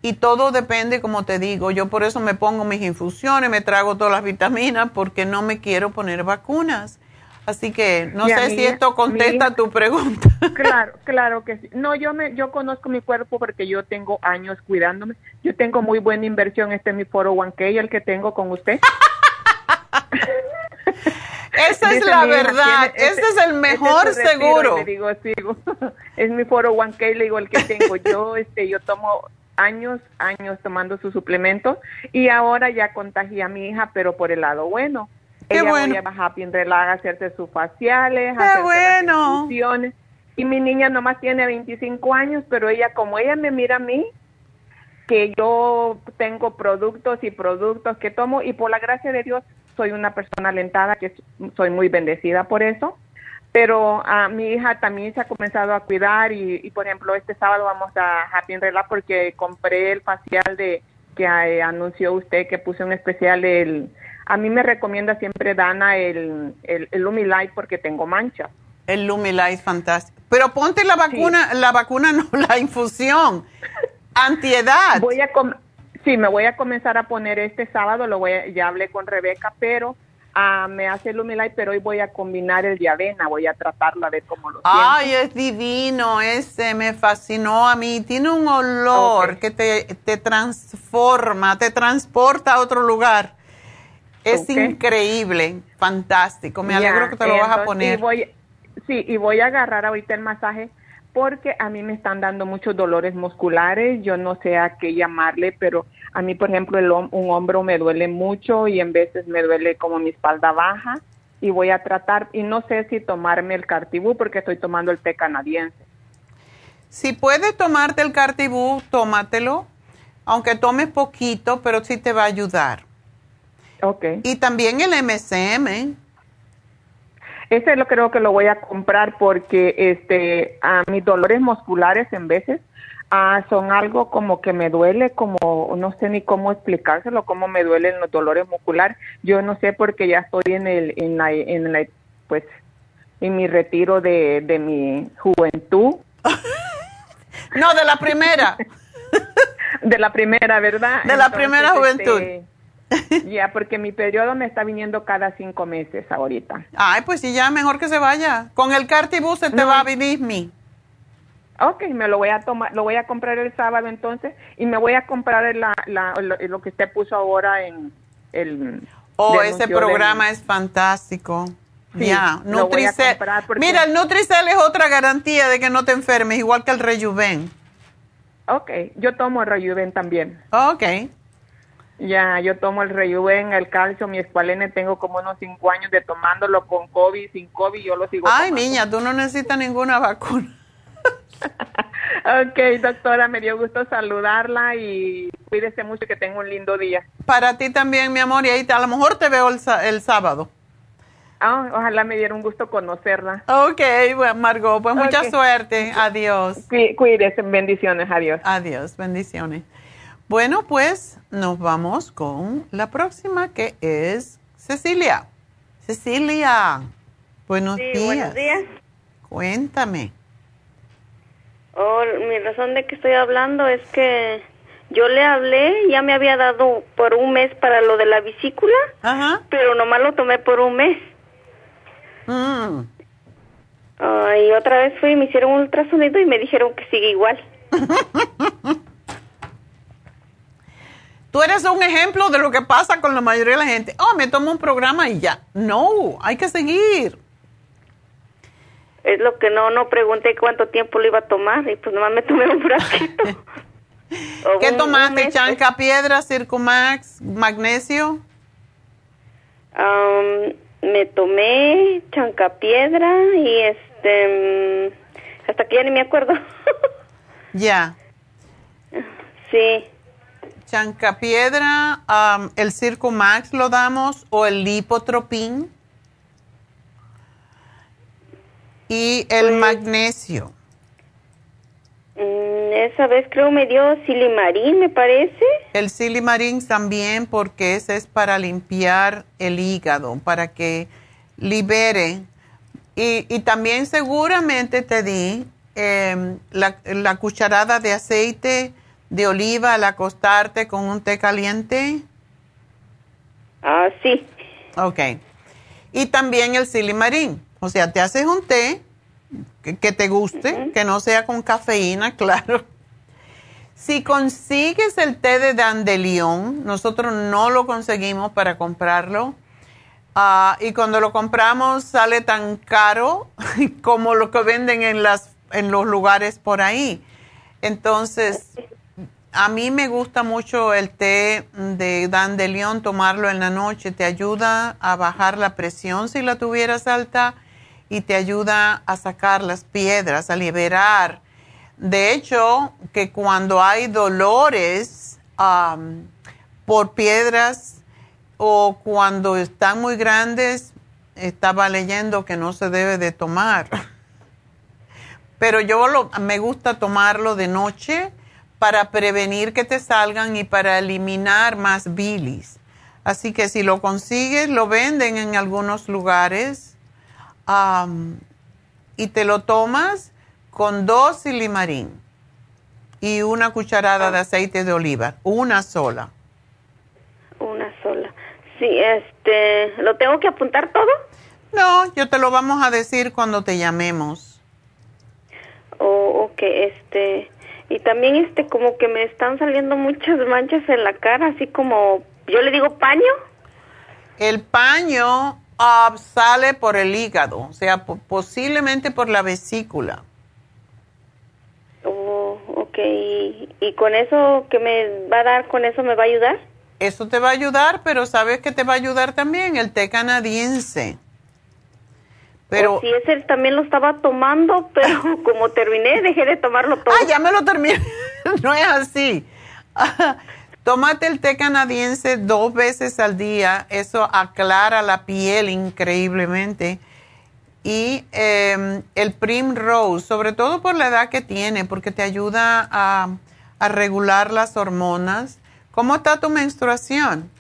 y todo depende, como te digo, yo por eso me pongo mis infusiones, me trago todas las vitaminas porque no me quiero poner vacunas. Así que no sé si esto contesta tu pregunta. Claro, claro que sí. No, yo me, yo conozco mi cuerpo porque yo tengo años cuidándome. Yo tengo muy buena inversión. Este es mi foro 1K, el que tengo con usted. Esa es la verdad. Ese, es el mejor seguro. digo, sigo. es mi foro 1K, le digo, el que tengo. Yo, este, yo tomo años, años tomando su suplemento y ahora ya contagié a mi hija, pero por el lado bueno Qué ella bueno. voy a Happy a hacerse sus faciales, Qué bueno. Y mi niña nomás tiene 25 años, pero ella, como ella me mira a mí, que yo tengo productos y productos que tomo, y por la gracia de Dios soy una persona alentada, que soy muy bendecida por eso. Pero a mi hija también se ha comenzado a cuidar y, por ejemplo, este sábado vamos a Happy Relax porque compré el facial de que eh, anunció usted que puse un especial el a mí me recomienda siempre Dana el, el, el Lumilight porque tengo mancha. El Lumilight, fantástico. Pero ponte la vacuna, la vacuna no, la infusión, antiedad. Voy a sí, me voy a comenzar a poner este sábado, lo voy ya hablé con Rebeca, pero ah, me hace el Lumilight, pero hoy voy a combinar el de avena, voy a tratarlo a ver cómo lo Ay, es divino, ese me fascinó a mí. Tiene un olor que te, te transforma, te transporta a otro lugar. Es increíble, fantástico. Me alegro que te lo vas a poner. voy, sí, y voy a agarrar ahorita el masaje porque a mí me están dando muchos dolores musculares. Yo no sé a qué llamarle, pero a mí, por ejemplo, el, un hombro me duele mucho y en veces me duele como mi espalda baja. Y voy a tratar, y no sé si tomarme el cartibú porque estoy tomando el té canadiense. Si puedes tomarte el cartibú, tómatelo, aunque tomes poquito, pero sí te va a ayudar. Y también el MCM. Ese lo creo que lo voy a comprar porque este a mis dolores musculares en veces ah, son algo como que me duele, como no sé ni cómo explicárselo, cómo me duelen los dolores musculares. Yo no sé porque ya estoy en el en la, en la pues en mi retiro de, de mi juventud. no, de la primera. de la primera, ¿verdad? De la primera juventud. Este, ya, porque mi periodo me está viniendo cada cinco meses ahorita. Ay, pues sí, ya mejor que se vaya. Con el cartibus se te va a vivir mi. Ok, me lo voy a tomar, lo voy a comprar el sábado entonces y me voy a comprar la, lo, que usted puso ahora en el... Oh, ese programa es fantástico. Sí, ya, Nutricel. Mira, el Nutricel es otra garantía de que no te enfermes, igual que el Rejuven. Ok, yo tomo el Rejuven también. Ok. Ya, yo tomo el Rejuven, el calcio, mi escualene, tengo como unos cinco años de tomándolo con COVID, sin COVID, yo lo sigo Ay, tomando. niña, tú no necesitas ninguna vacuna. Ok, doctora, me dio gusto saludarla y cuídese mucho que tenga un lindo día. Para ti también, mi amor, y ahí te- a lo mejor te veo el, sábado. Ah, ojalá me diera un gusto conocerla. Ok, bueno, Margot, pues mucha suerte. Adiós. Cuí- Cuídese, bendiciones, adiós. Adiós, bendiciones. Bueno, pues nos vamos con la próxima que es Cecilia. Cecilia, buenos Sí, días. buenos días. Cuéntame. Oh, mi razón de que estoy hablando es que yo le hablé, ya me había dado por un mes para lo de la vesícula, pero nomás lo tomé por un mes. Mm. Ah, y otra vez fui y me hicieron un ultrasonido y me dijeron que sigue igual. Tú eres un ejemplo de lo que pasa con la mayoría de la gente. Oh, me tomo un programa y ya. No, hay que seguir. Es lo que no no pregunté cuánto tiempo lo iba a tomar y pues nomás me tomé un frasquito. ¿Qué un- un tomaste? pues. ¿Chanca piedra, Circumax, magnesio? Am, me tomé chancapiedra y este mm, hasta que ya ni me acuerdo. Ya. sí. Chancapiedra, am, el Circumax lo damos o el Lipotropin. Y el Pues magnesio. Mm, esa vez creo me dio silimarín, me parece. El silimarín también porque ese es para limpiar el hígado, para que libere. Y, y también seguramente te di em, la, la cucharada de aceite de oliva al acostarte con un té caliente. Ah, sí. Ok. Y también el silimarín. O sea, te haces un té que, que te guste, que no sea con cafeína, claro. Si consigues el té de dandelión, nosotros no lo conseguimos para comprarlo. Ah, y cuando lo compramos sale tan caro como lo que venden en, las, en los lugares por ahí. Entonces, a mí me gusta mucho el té de dandelión, tomarlo en la noche. Te ayuda a bajar la presión si la tuvieras alta y te ayuda a sacar las piedras, a liberar. De hecho, que cuando hay dolores por piedras o cuando están muy grandes, estaba leyendo que no se debe de tomar. Pero yo lo- me gusta tomarlo de noche para prevenir que te salgan y para eliminar más bilis. Así que si lo consigues, lo venden en algunos lugares y te lo tomas con dos silimarín y una cucharada de aceite de oliva, una sola. Una sola. Sí, este, ¿lo tengo que apuntar todo? No, yo te lo vamos a decir cuando te llamemos. O ok, este, y también este, como que me están saliendo muchas manchas en la cara, así como, yo le digo paño. El paño ah, sale por el hígado, o sea, po- posiblemente por la vesícula. Oh, ok, y, con eso que me va a dar, con eso me va a ayudar. Eso te va a ayudar, pero ¿sabes qué te va a ayudar también? El té canadiense. Pero, O si ese también lo estaba tomando, pero como terminé, dejé de tomarlo todo. Ah, ya me lo terminé. no es así. Tómate el té canadiense dos veces al día. Eso aclara la piel increíblemente. Y eh, el Primrose, sobre todo por la edad que tiene, porque te ayuda a, a regular las hormonas. ¿Cómo está tu menstruación?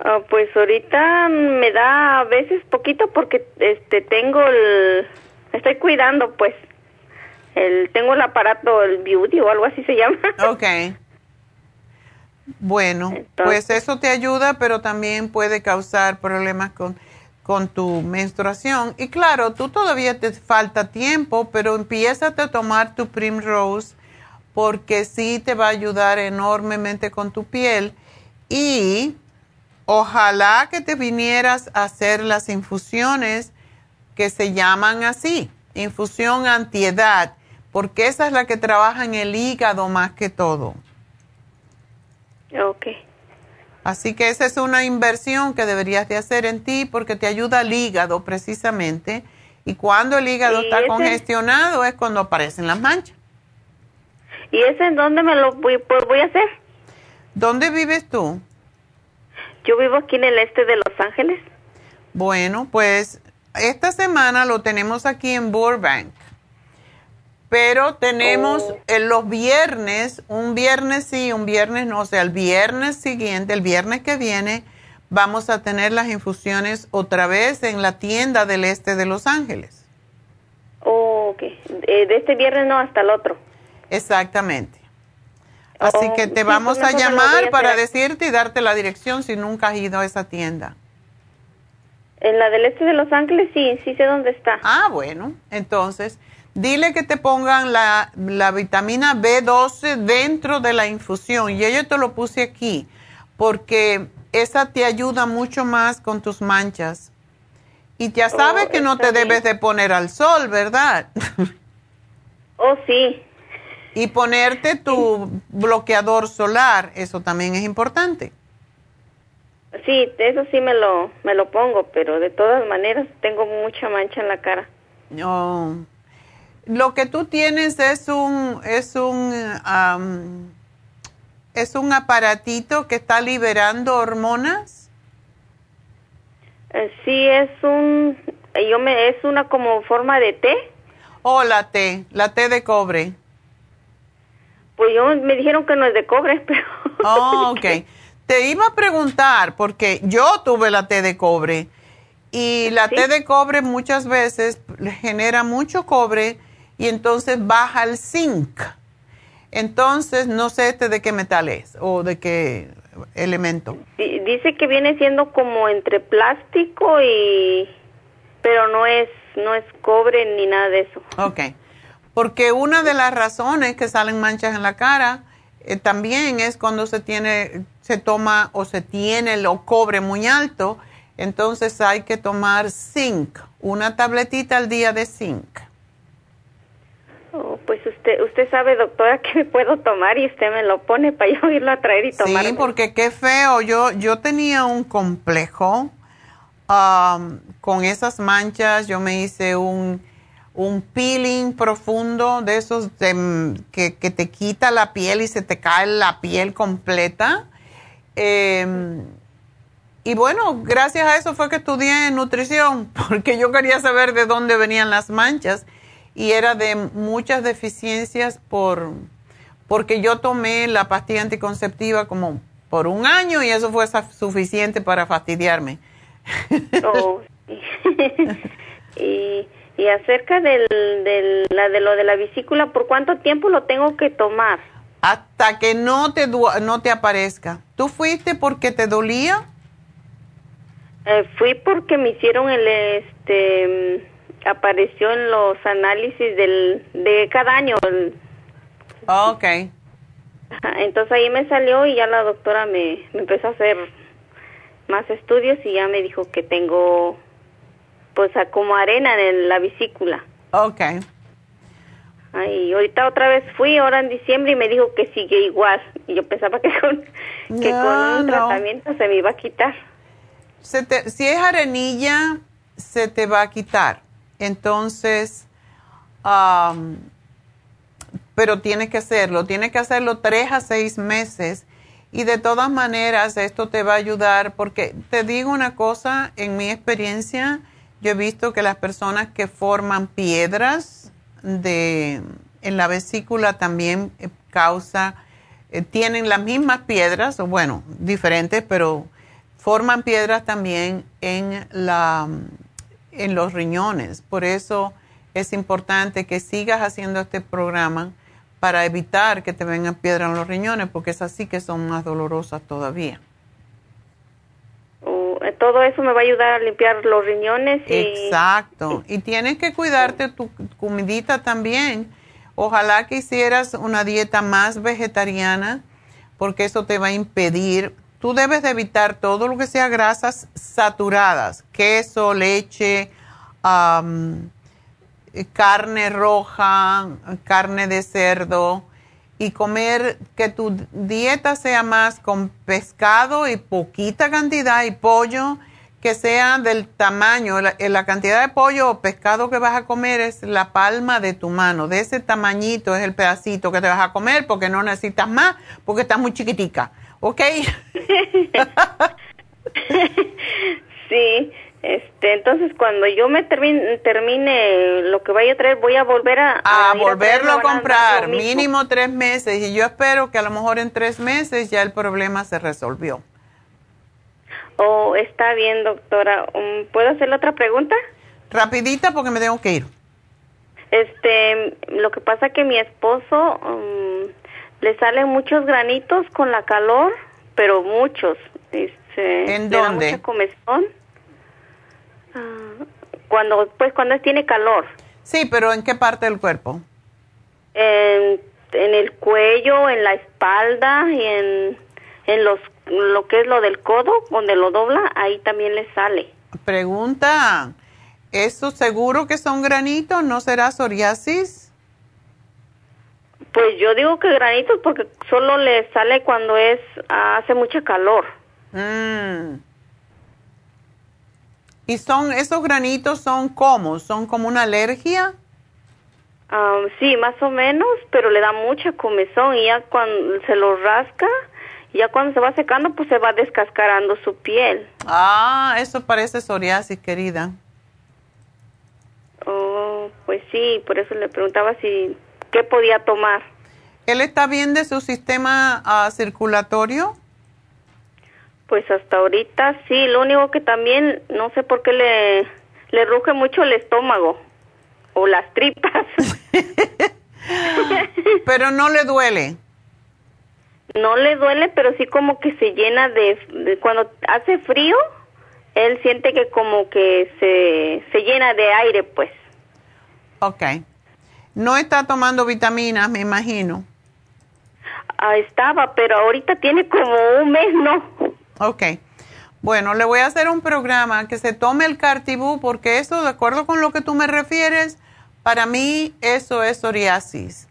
Ah, pues ahorita me da a veces poquito porque este tengo el estoy cuidando pues el tengo el aparato el beauty o algo así se llama. Ok. Bueno, pues eso te ayuda, pero también puede causar problemas con, con tu menstruación. Y claro, tú todavía te falta tiempo, pero empieza a tomar tu Primrose porque sí te va a ayudar enormemente con tu piel. Y ojalá que te vinieras a hacer las infusiones que se llaman así, infusión antiedad, porque esa es la que trabaja en el hígado más que todo. Ok. Así que esa es una inversión que deberías de hacer en ti porque te ayuda al hígado precisamente. Y cuando el hígado ¿Y está ese? congestionado es cuando aparecen las manchas. ¿Y ese en dónde me lo voy, pues, voy a hacer? ¿Dónde vives tú? Yo vivo aquí en el este de Los Ángeles. Bueno, pues esta semana lo tenemos aquí en Burbank. Pero tenemos Oh. en los viernes, un viernes sí, un viernes no, o sea, el viernes siguiente, el viernes que viene, vamos a tener las infusiones otra vez en la tienda del este de Los Ángeles. Oh, ok. Eh, de este viernes no, hasta el otro. Exactamente. Así Oh, que te vamos a llamar para hacer. decirte y darte la dirección si nunca has ido a esa tienda. En la del este de Los Ángeles, sí, sí sé dónde está. Ah, bueno, entonces dile que te pongan la, la vitamina B12 dentro de la infusión. Y yo te lo puse aquí porque esa te ayuda mucho más con tus manchas. Y ya sabes Oh, que no te bien. debes de poner al sol, ¿verdad? Oh, sí. Y ponerte tu bloqueador solar, eso también es importante. Sí, eso sí me lo, me lo pongo, pero de todas maneras tengo mucha mancha en la cara. No. Lo que tú tienes es un es un am, es un aparatito que está liberando hormonas. Eh, sí, es un, yo me, es una como forma de té. O la T, la T de cobre. Pues yo me dijeron que no es de cobre, pero Oh, ok. Te iba a preguntar, porque yo tuve la T de cobre y la ¿Sí? T de cobre muchas veces genera mucho cobre y entonces baja el zinc. Entonces, no sé este de qué metal es o de qué elemento. di- dice que viene siendo como entre plástico y, pero no es, no es cobre ni nada de eso. Ok. Porque una de las razones que salen manchas en la cara eh, también es cuando se tiene, se toma o se tiene el cobre muy alto, entonces hay que tomar zinc, una tabletita al día de zinc. Oh, pues usted, usted sabe, doctora, que me puedo tomar y usted me lo pone para yo irlo a traer y tomar. Sí, porque qué feo. Yo, yo tenía un complejo am, con esas manchas. Yo me hice un, un peeling profundo de esos de, que, que te quita la piel y se te cae la piel completa. Em, y bueno, gracias a eso fue que estudié nutrición, porque yo quería saber de dónde venían las manchas y era de muchas deficiencias por porque yo tomé la pastilla anticonceptiva como por un año y eso fue suficiente para fastidiarme. Oh, y, y acerca del, del, la, de lo de la vesícula, ¿por cuánto tiempo lo tengo que tomar? Hasta que no te no te aparezca. ¿Tú fuiste porque te dolía? Eh, fui porque me hicieron el, este, mm, apareció en los análisis del, de cada año. el- Ok. Ajá, Entonces ahí me salió y ya la doctora me, me empezó a hacer más estudios y ya me dijo que tengo pues a- como arena en la vesícula. Ok. Ay, ahorita otra vez fui ahora en diciembre y me dijo que sigue igual. Y yo pensaba que con, que No, con un no. tratamiento se me iba a quitar. Se te- si es arenilla, se te va a quitar. Entonces, am, pero tienes que hacerlo. Tienes que hacerlo tres a seis meses. Y de todas maneras, esto te va a ayudar porque te digo una cosa, en mi experiencia, yo he visto que las personas que forman piedras de, en la vesícula también eh, causa, eh, tienen las mismas piedras, o bueno, diferentes, pero forman piedras también en, la, en los riñones. Por eso es importante que sigas haciendo este programa para evitar que te vengan piedras en los riñones, porque es así que son más dolorosas todavía. Todo eso me va a ayudar a limpiar los riñones y Exacto. Y tienes que cuidarte tu comidita también. Ojalá que hicieras una dieta más vegetariana, porque eso te va a impedir tú debes de evitar todo lo que sea grasas saturadas, queso, leche, carne roja, carne de cerdo y comer que tu dieta sea más con pescado y poquita cantidad y pollo que sea del tamaño, la, la, cantidad de pollo o pescado que vas a comer es la palma de tu mano, de ese tamañito es el pedacito que te vas a comer porque no necesitas más, porque estás muy chiquitica, ¿ok? sí, este, entonces cuando yo me termine, termine lo que vaya a traer, voy a volver a... A, volverlo a, comprar, mínimo tres meses, y yo espero que a lo mejor en tres meses ya el problema se resolvió. Oh, está bien, doctora. Um, ¿Puedo hacerle otra pregunta? Rapidita porque me tengo que ir. Este, lo que pasa que mi esposo um, le salen muchos granitos con la calor, pero muchos. Este, ¿En dónde? mucha comezón. Cuando, pues cuando tiene calor. Sí, pero ¿en qué parte del cuerpo? En, en el cuello, en la espalda y en, en los, lo que es lo del codo, donde lo dobla, ahí también le sale. Pregunta, ¿eso seguro que son granitos? ¿No será psoriasis? Pues yo digo que granitos porque solo le sale cuando es hace mucha calor. Mm. ¿Y son esos granitos son cómo? ¿Son como una alergia? Um, sí, más o menos, pero le da mucha comezón y ya cuando se lo rasca, ya cuando se va secando, pues se va descascarando su piel. Ah, eso parece psoriasis, querida. Oh, pues sí, por eso le preguntaba si qué podía tomar. ¿Él está bien de su sistema ah, circulatorio? Pues hasta ahorita sí, lo único que también no sé por qué le, le ruge mucho el estómago o las tripas. pero no le duele. No le duele, pero sí como que se llena de, cuando hace frío, él siente que como que se, se llena de aire, pues. Ok. No está tomando vitaminas, me imagino. Ah, estaba, pero ahorita tiene como un mes, ¿no? Ok. Bueno, le voy a hacer un programa que se tome el Cartibú porque eso, de acuerdo con lo que tú me refieres, para mí eso es psoriasis.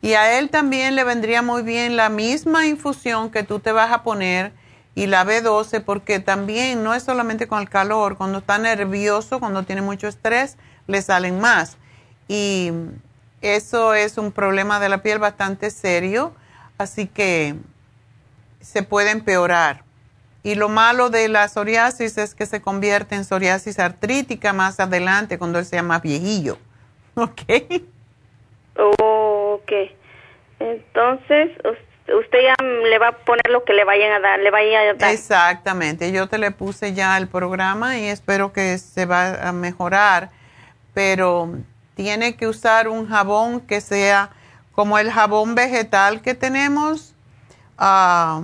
Y a él también le vendría muy bien la misma infusión que tú te vas a poner y la B12 porque también no es solamente con el calor, cuando está nervioso, cuando tiene mucho estrés, le salen más. Y eso es un problema de la piel bastante serio, así que se puede empeorar. Y lo malo de la psoriasis es que se convierte en psoriasis artrítica más adelante cuando él sea más viejillo. ¿Ok? ok. Entonces, usted ya le va a poner lo que le vayan a dar, le vayan a dar. Exactamente. Yo te le puse ya el programa y espero que se va a mejorar. Pero tiene que usar un jabón que sea como el jabón vegetal que tenemos. Ah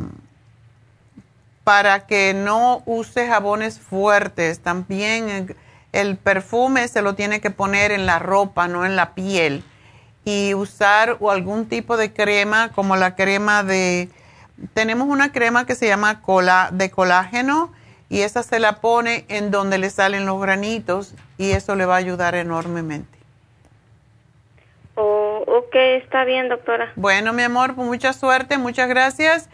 para que no use jabones fuertes. También el, perfume se lo tiene que poner en la ropa, no en la piel. Y usar algún tipo de crema como la crema de... Tenemos una crema que se llama cola, de colágeno y esa se la pone en donde le salen los granitos y eso le va a ayudar enormemente. Oh, ok, está bien, doctora. Bueno, mi amor, pues mucha suerte, muchas gracias.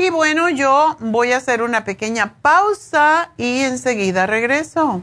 Y bueno, yo voy a hacer una pequeña pausa y enseguida regreso.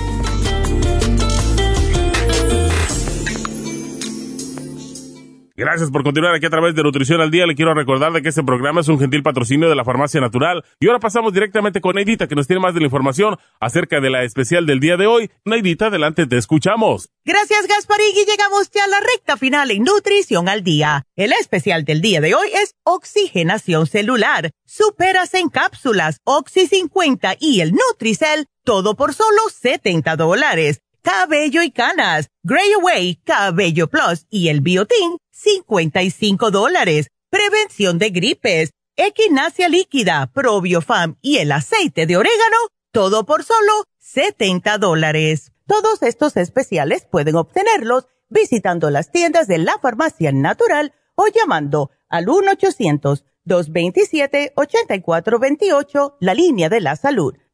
Gracias por continuar aquí a través de Nutrición al Día. Le quiero recordar de que este programa es un gentil patrocinio de la Farmacia Natural. Y ahora pasamos directamente con Neidita, que nos tiene más de la información acerca de la especial del día de hoy. Neidita, adelante, te escuchamos. Gracias, Gasparigui. Llegamos ya a la recta final en Nutrición al Día. El especial del día de hoy es Oxigenación Celular. Superas en cápsulas, Oxy 50 y el Nutricel, todo por solo 70 dólares. Cabello y canas, Grey Away, Cabello Plus y el Biotin, 55 dólares. Prevención de gripes, equinacia líquida, probiofam y el aceite de orégano, todo por solo 70 dólares. Todos estos especiales pueden obtenerlos visitando las tiendas de la farmacia natural o llamando al 1-800-227-8428, la línea de la salud.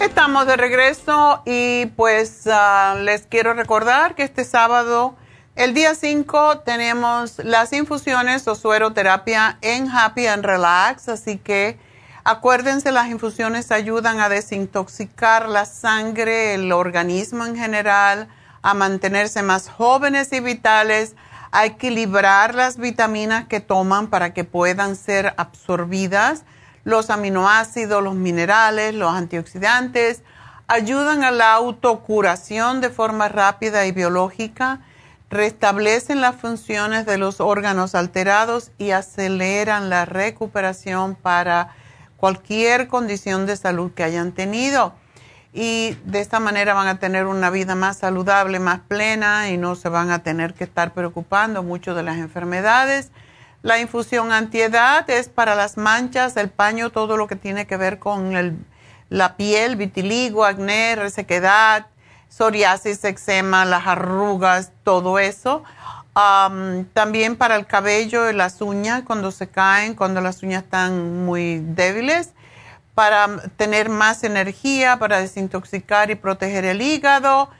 Estamos de regreso y pues ah, les quiero recordar que este sábado, el día 5, tenemos las infusiones o sueroterapia en Happy and Relax, así que acuérdense, las infusiones ayudan a desintoxicar la sangre, el organismo en general, a mantenerse más jóvenes y vitales, a equilibrar las vitaminas que toman para que puedan ser absorbidas los aminoácidos, los minerales, los antioxidantes, ayudan a la autocuración de forma rápida y biológica, restablecen las funciones de los órganos alterados y aceleran la recuperación para cualquier condición de salud que hayan tenido. Y de esta manera van a tener una vida más saludable, más plena y no se van a tener que estar preocupando mucho de las enfermedades la infusión antiedad es para las manchas, el paño, todo lo que tiene que ver con la piel, vitiligo, acné, resequedad, psoriasis, eczema, las arrugas, todo eso. también para el cabello y las uñas, cuando se caen, cuando las uñas están muy débiles, para tener más energía, para desintoxicar y proteger el hígado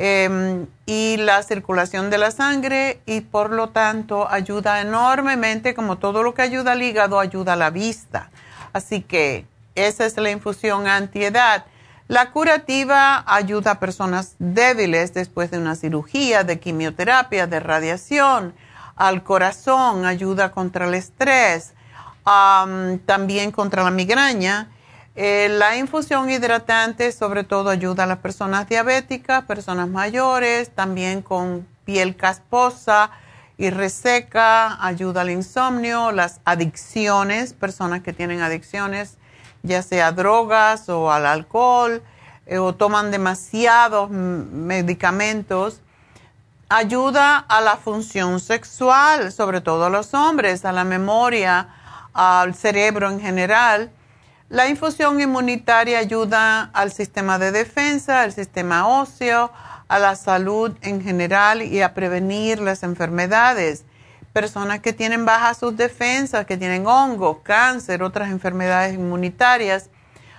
Em, y la circulación de la sangre y por lo tanto ayuda enormemente, como todo lo que ayuda al hígado, ayuda a la vista. Así que esa es la infusión antiedad. La curativa ayuda a personas débiles después de una cirugía, de quimioterapia, de radiación, al corazón, ayuda contra el estrés, también contra la migraña eh, la infusión hidratante sobre todo ayuda a las personas diabéticas, personas mayores, también con piel casposa y reseca, ayuda al insomnio, las adicciones, personas que tienen adicciones, ya sea drogas o al alcohol, eh, o toman demasiados medicamentos. Ayuda a la función sexual, sobre todo a los hombres, a la memoria, al cerebro en general la infusión inmunitaria ayuda al sistema de defensa, al sistema óseo, a la salud en general y a prevenir las enfermedades. Personas que tienen bajas sus defensas, que tienen hongo, cáncer, otras enfermedades inmunitarias.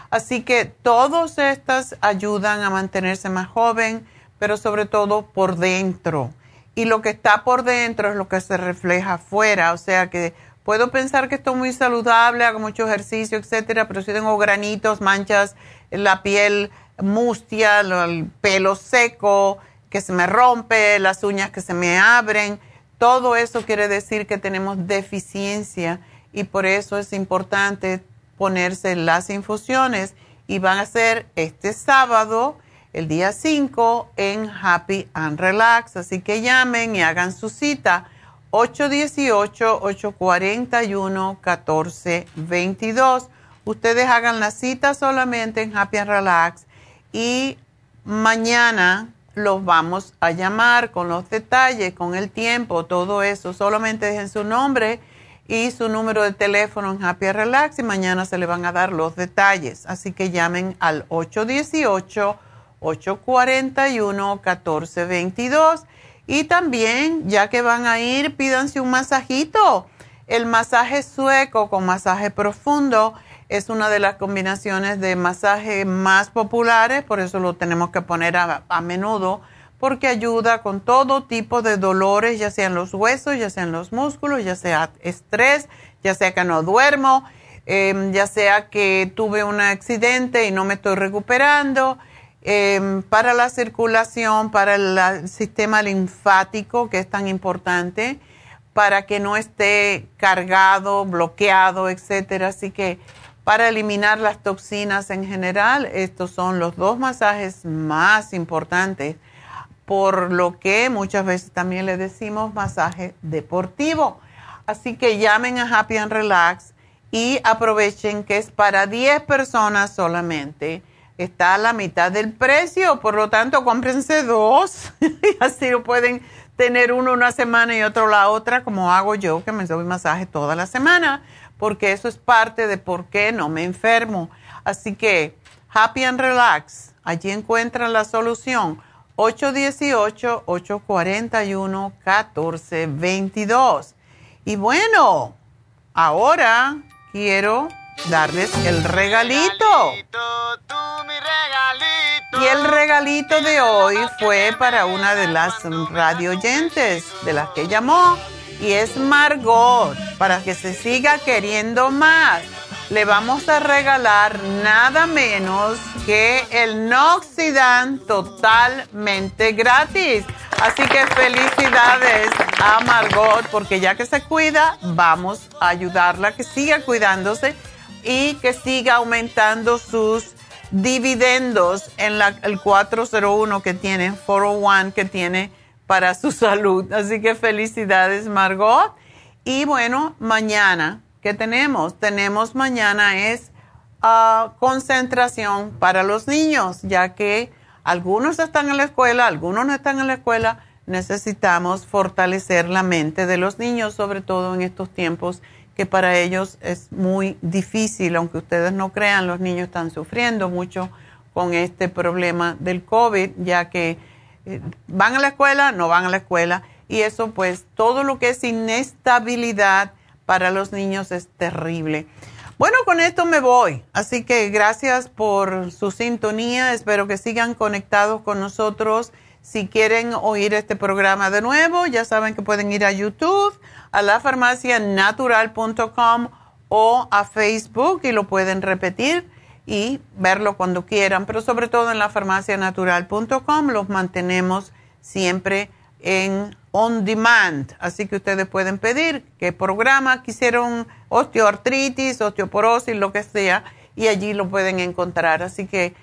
Así que todas estas ayudan a mantenerse más joven, pero sobre todo por dentro. Y lo que está por dentro es lo que se refleja afuera, o sea que Puedo pensar que estoy muy saludable, hago mucho ejercicio, etcétera, pero si tengo granitos, manchas, la piel mustia, el pelo seco, que se me rompe, las uñas que se me abren, todo eso quiere decir que tenemos deficiencia y por eso es importante ponerse las infusiones. Y van a ser este sábado, el día 5, en Happy and Relax. Así que llamen y hagan su cita 818-841-1422. Ustedes hagan la cita solamente en Happy Relax y mañana los vamos a llamar con los detalles, con el tiempo, todo eso. Solamente dejen su nombre y su número de teléfono en Happy Relax y mañana se le van a dar los detalles. Así que llamen al 818-841-1422. Y también, ya que van a ir, pídanse un masajito. El masaje sueco con masaje profundo es una de las combinaciones de masaje más populares, por eso lo tenemos que poner a, menudo, porque ayuda con todo tipo de dolores, ya sean los huesos, ya sean los músculos, ya sea estrés, ya sea que no duermo, em, ya sea que tuve un accidente y no me estoy recuperando, em, para la circulación, para el sistema linfático, que es tan importante, para que no esté cargado, bloqueado, etcétera. Así que para eliminar las toxinas en general. Estos son los dos masajes más importantes, por lo que muchas veces también le decimos masaje deportivo. Así que llamen a Happy and Relax y aprovechen que es para 10 personas solamente. Está a la mitad del precio, por lo tanto, cómprense dos y así lo pueden tener uno una semana y otro la otra, como hago yo, que me doy masaje toda la semana porque eso es parte de por qué no me enfermo. Así que, Happy and Relax, allí encuentran la solución. 818-841-1422. Y bueno, ahora quiero darles el regalito. Y el regalito de hoy fue para una de las radio oyentes de las que llamó y es Margot para que se siga queriendo más. Le vamos a regalar nada menos que el Noxidan totalmente gratis. Así que felicidades a Margot porque ya que se cuida, vamos a ayudarla a que siga cuidándose y que siga aumentando sus dividendos en la, el 401 que tiene, 401 que tiene para su salud. Así que felicidades, Margot. Y bueno, mañana, ¿qué tenemos? Tenemos mañana es ah, concentración para los niños, ya que algunos están en la escuela, algunos no están en la escuela. Necesitamos fortalecer la mente de los niños, sobre todo en estos tiempos que para ellos es muy difícil, aunque ustedes no crean, los niños están sufriendo mucho con este problema del COVID, ya que eh, van a la escuela, no van a la escuela. Y eso pues todo lo que es inestabilidad para los niños es terrible. Bueno, con esto me voy. Así que gracias por su sintonía. Espero que sigan conectados con nosotros. Si quieren oír este programa de nuevo, ya saben que pueden ir a YouTube, a la farmacianatural.com o a Facebook y lo pueden repetir y verlo cuando quieran, pero sobre todo en la farmacianatural.com los mantenemos siempre en on demand, así que ustedes pueden pedir qué programa quisieron, osteoartritis, osteoporosis, lo que sea, y allí lo pueden encontrar. Así que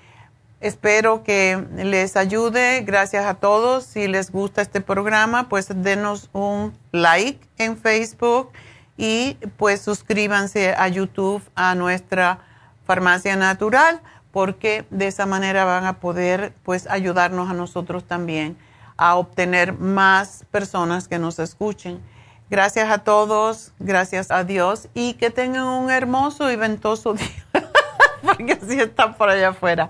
espero que les ayude. Gracias a todos. Si les gusta este programa, pues denos un like en Facebook y pues suscríbanse a YouTube a nuestra farmacia natural, porque de esa manera van a poder pues ayudarnos a nosotros también a obtener más personas que nos escuchen. Gracias a todos, gracias a Dios y que tengan un hermoso y ventoso día, porque así están por allá afuera.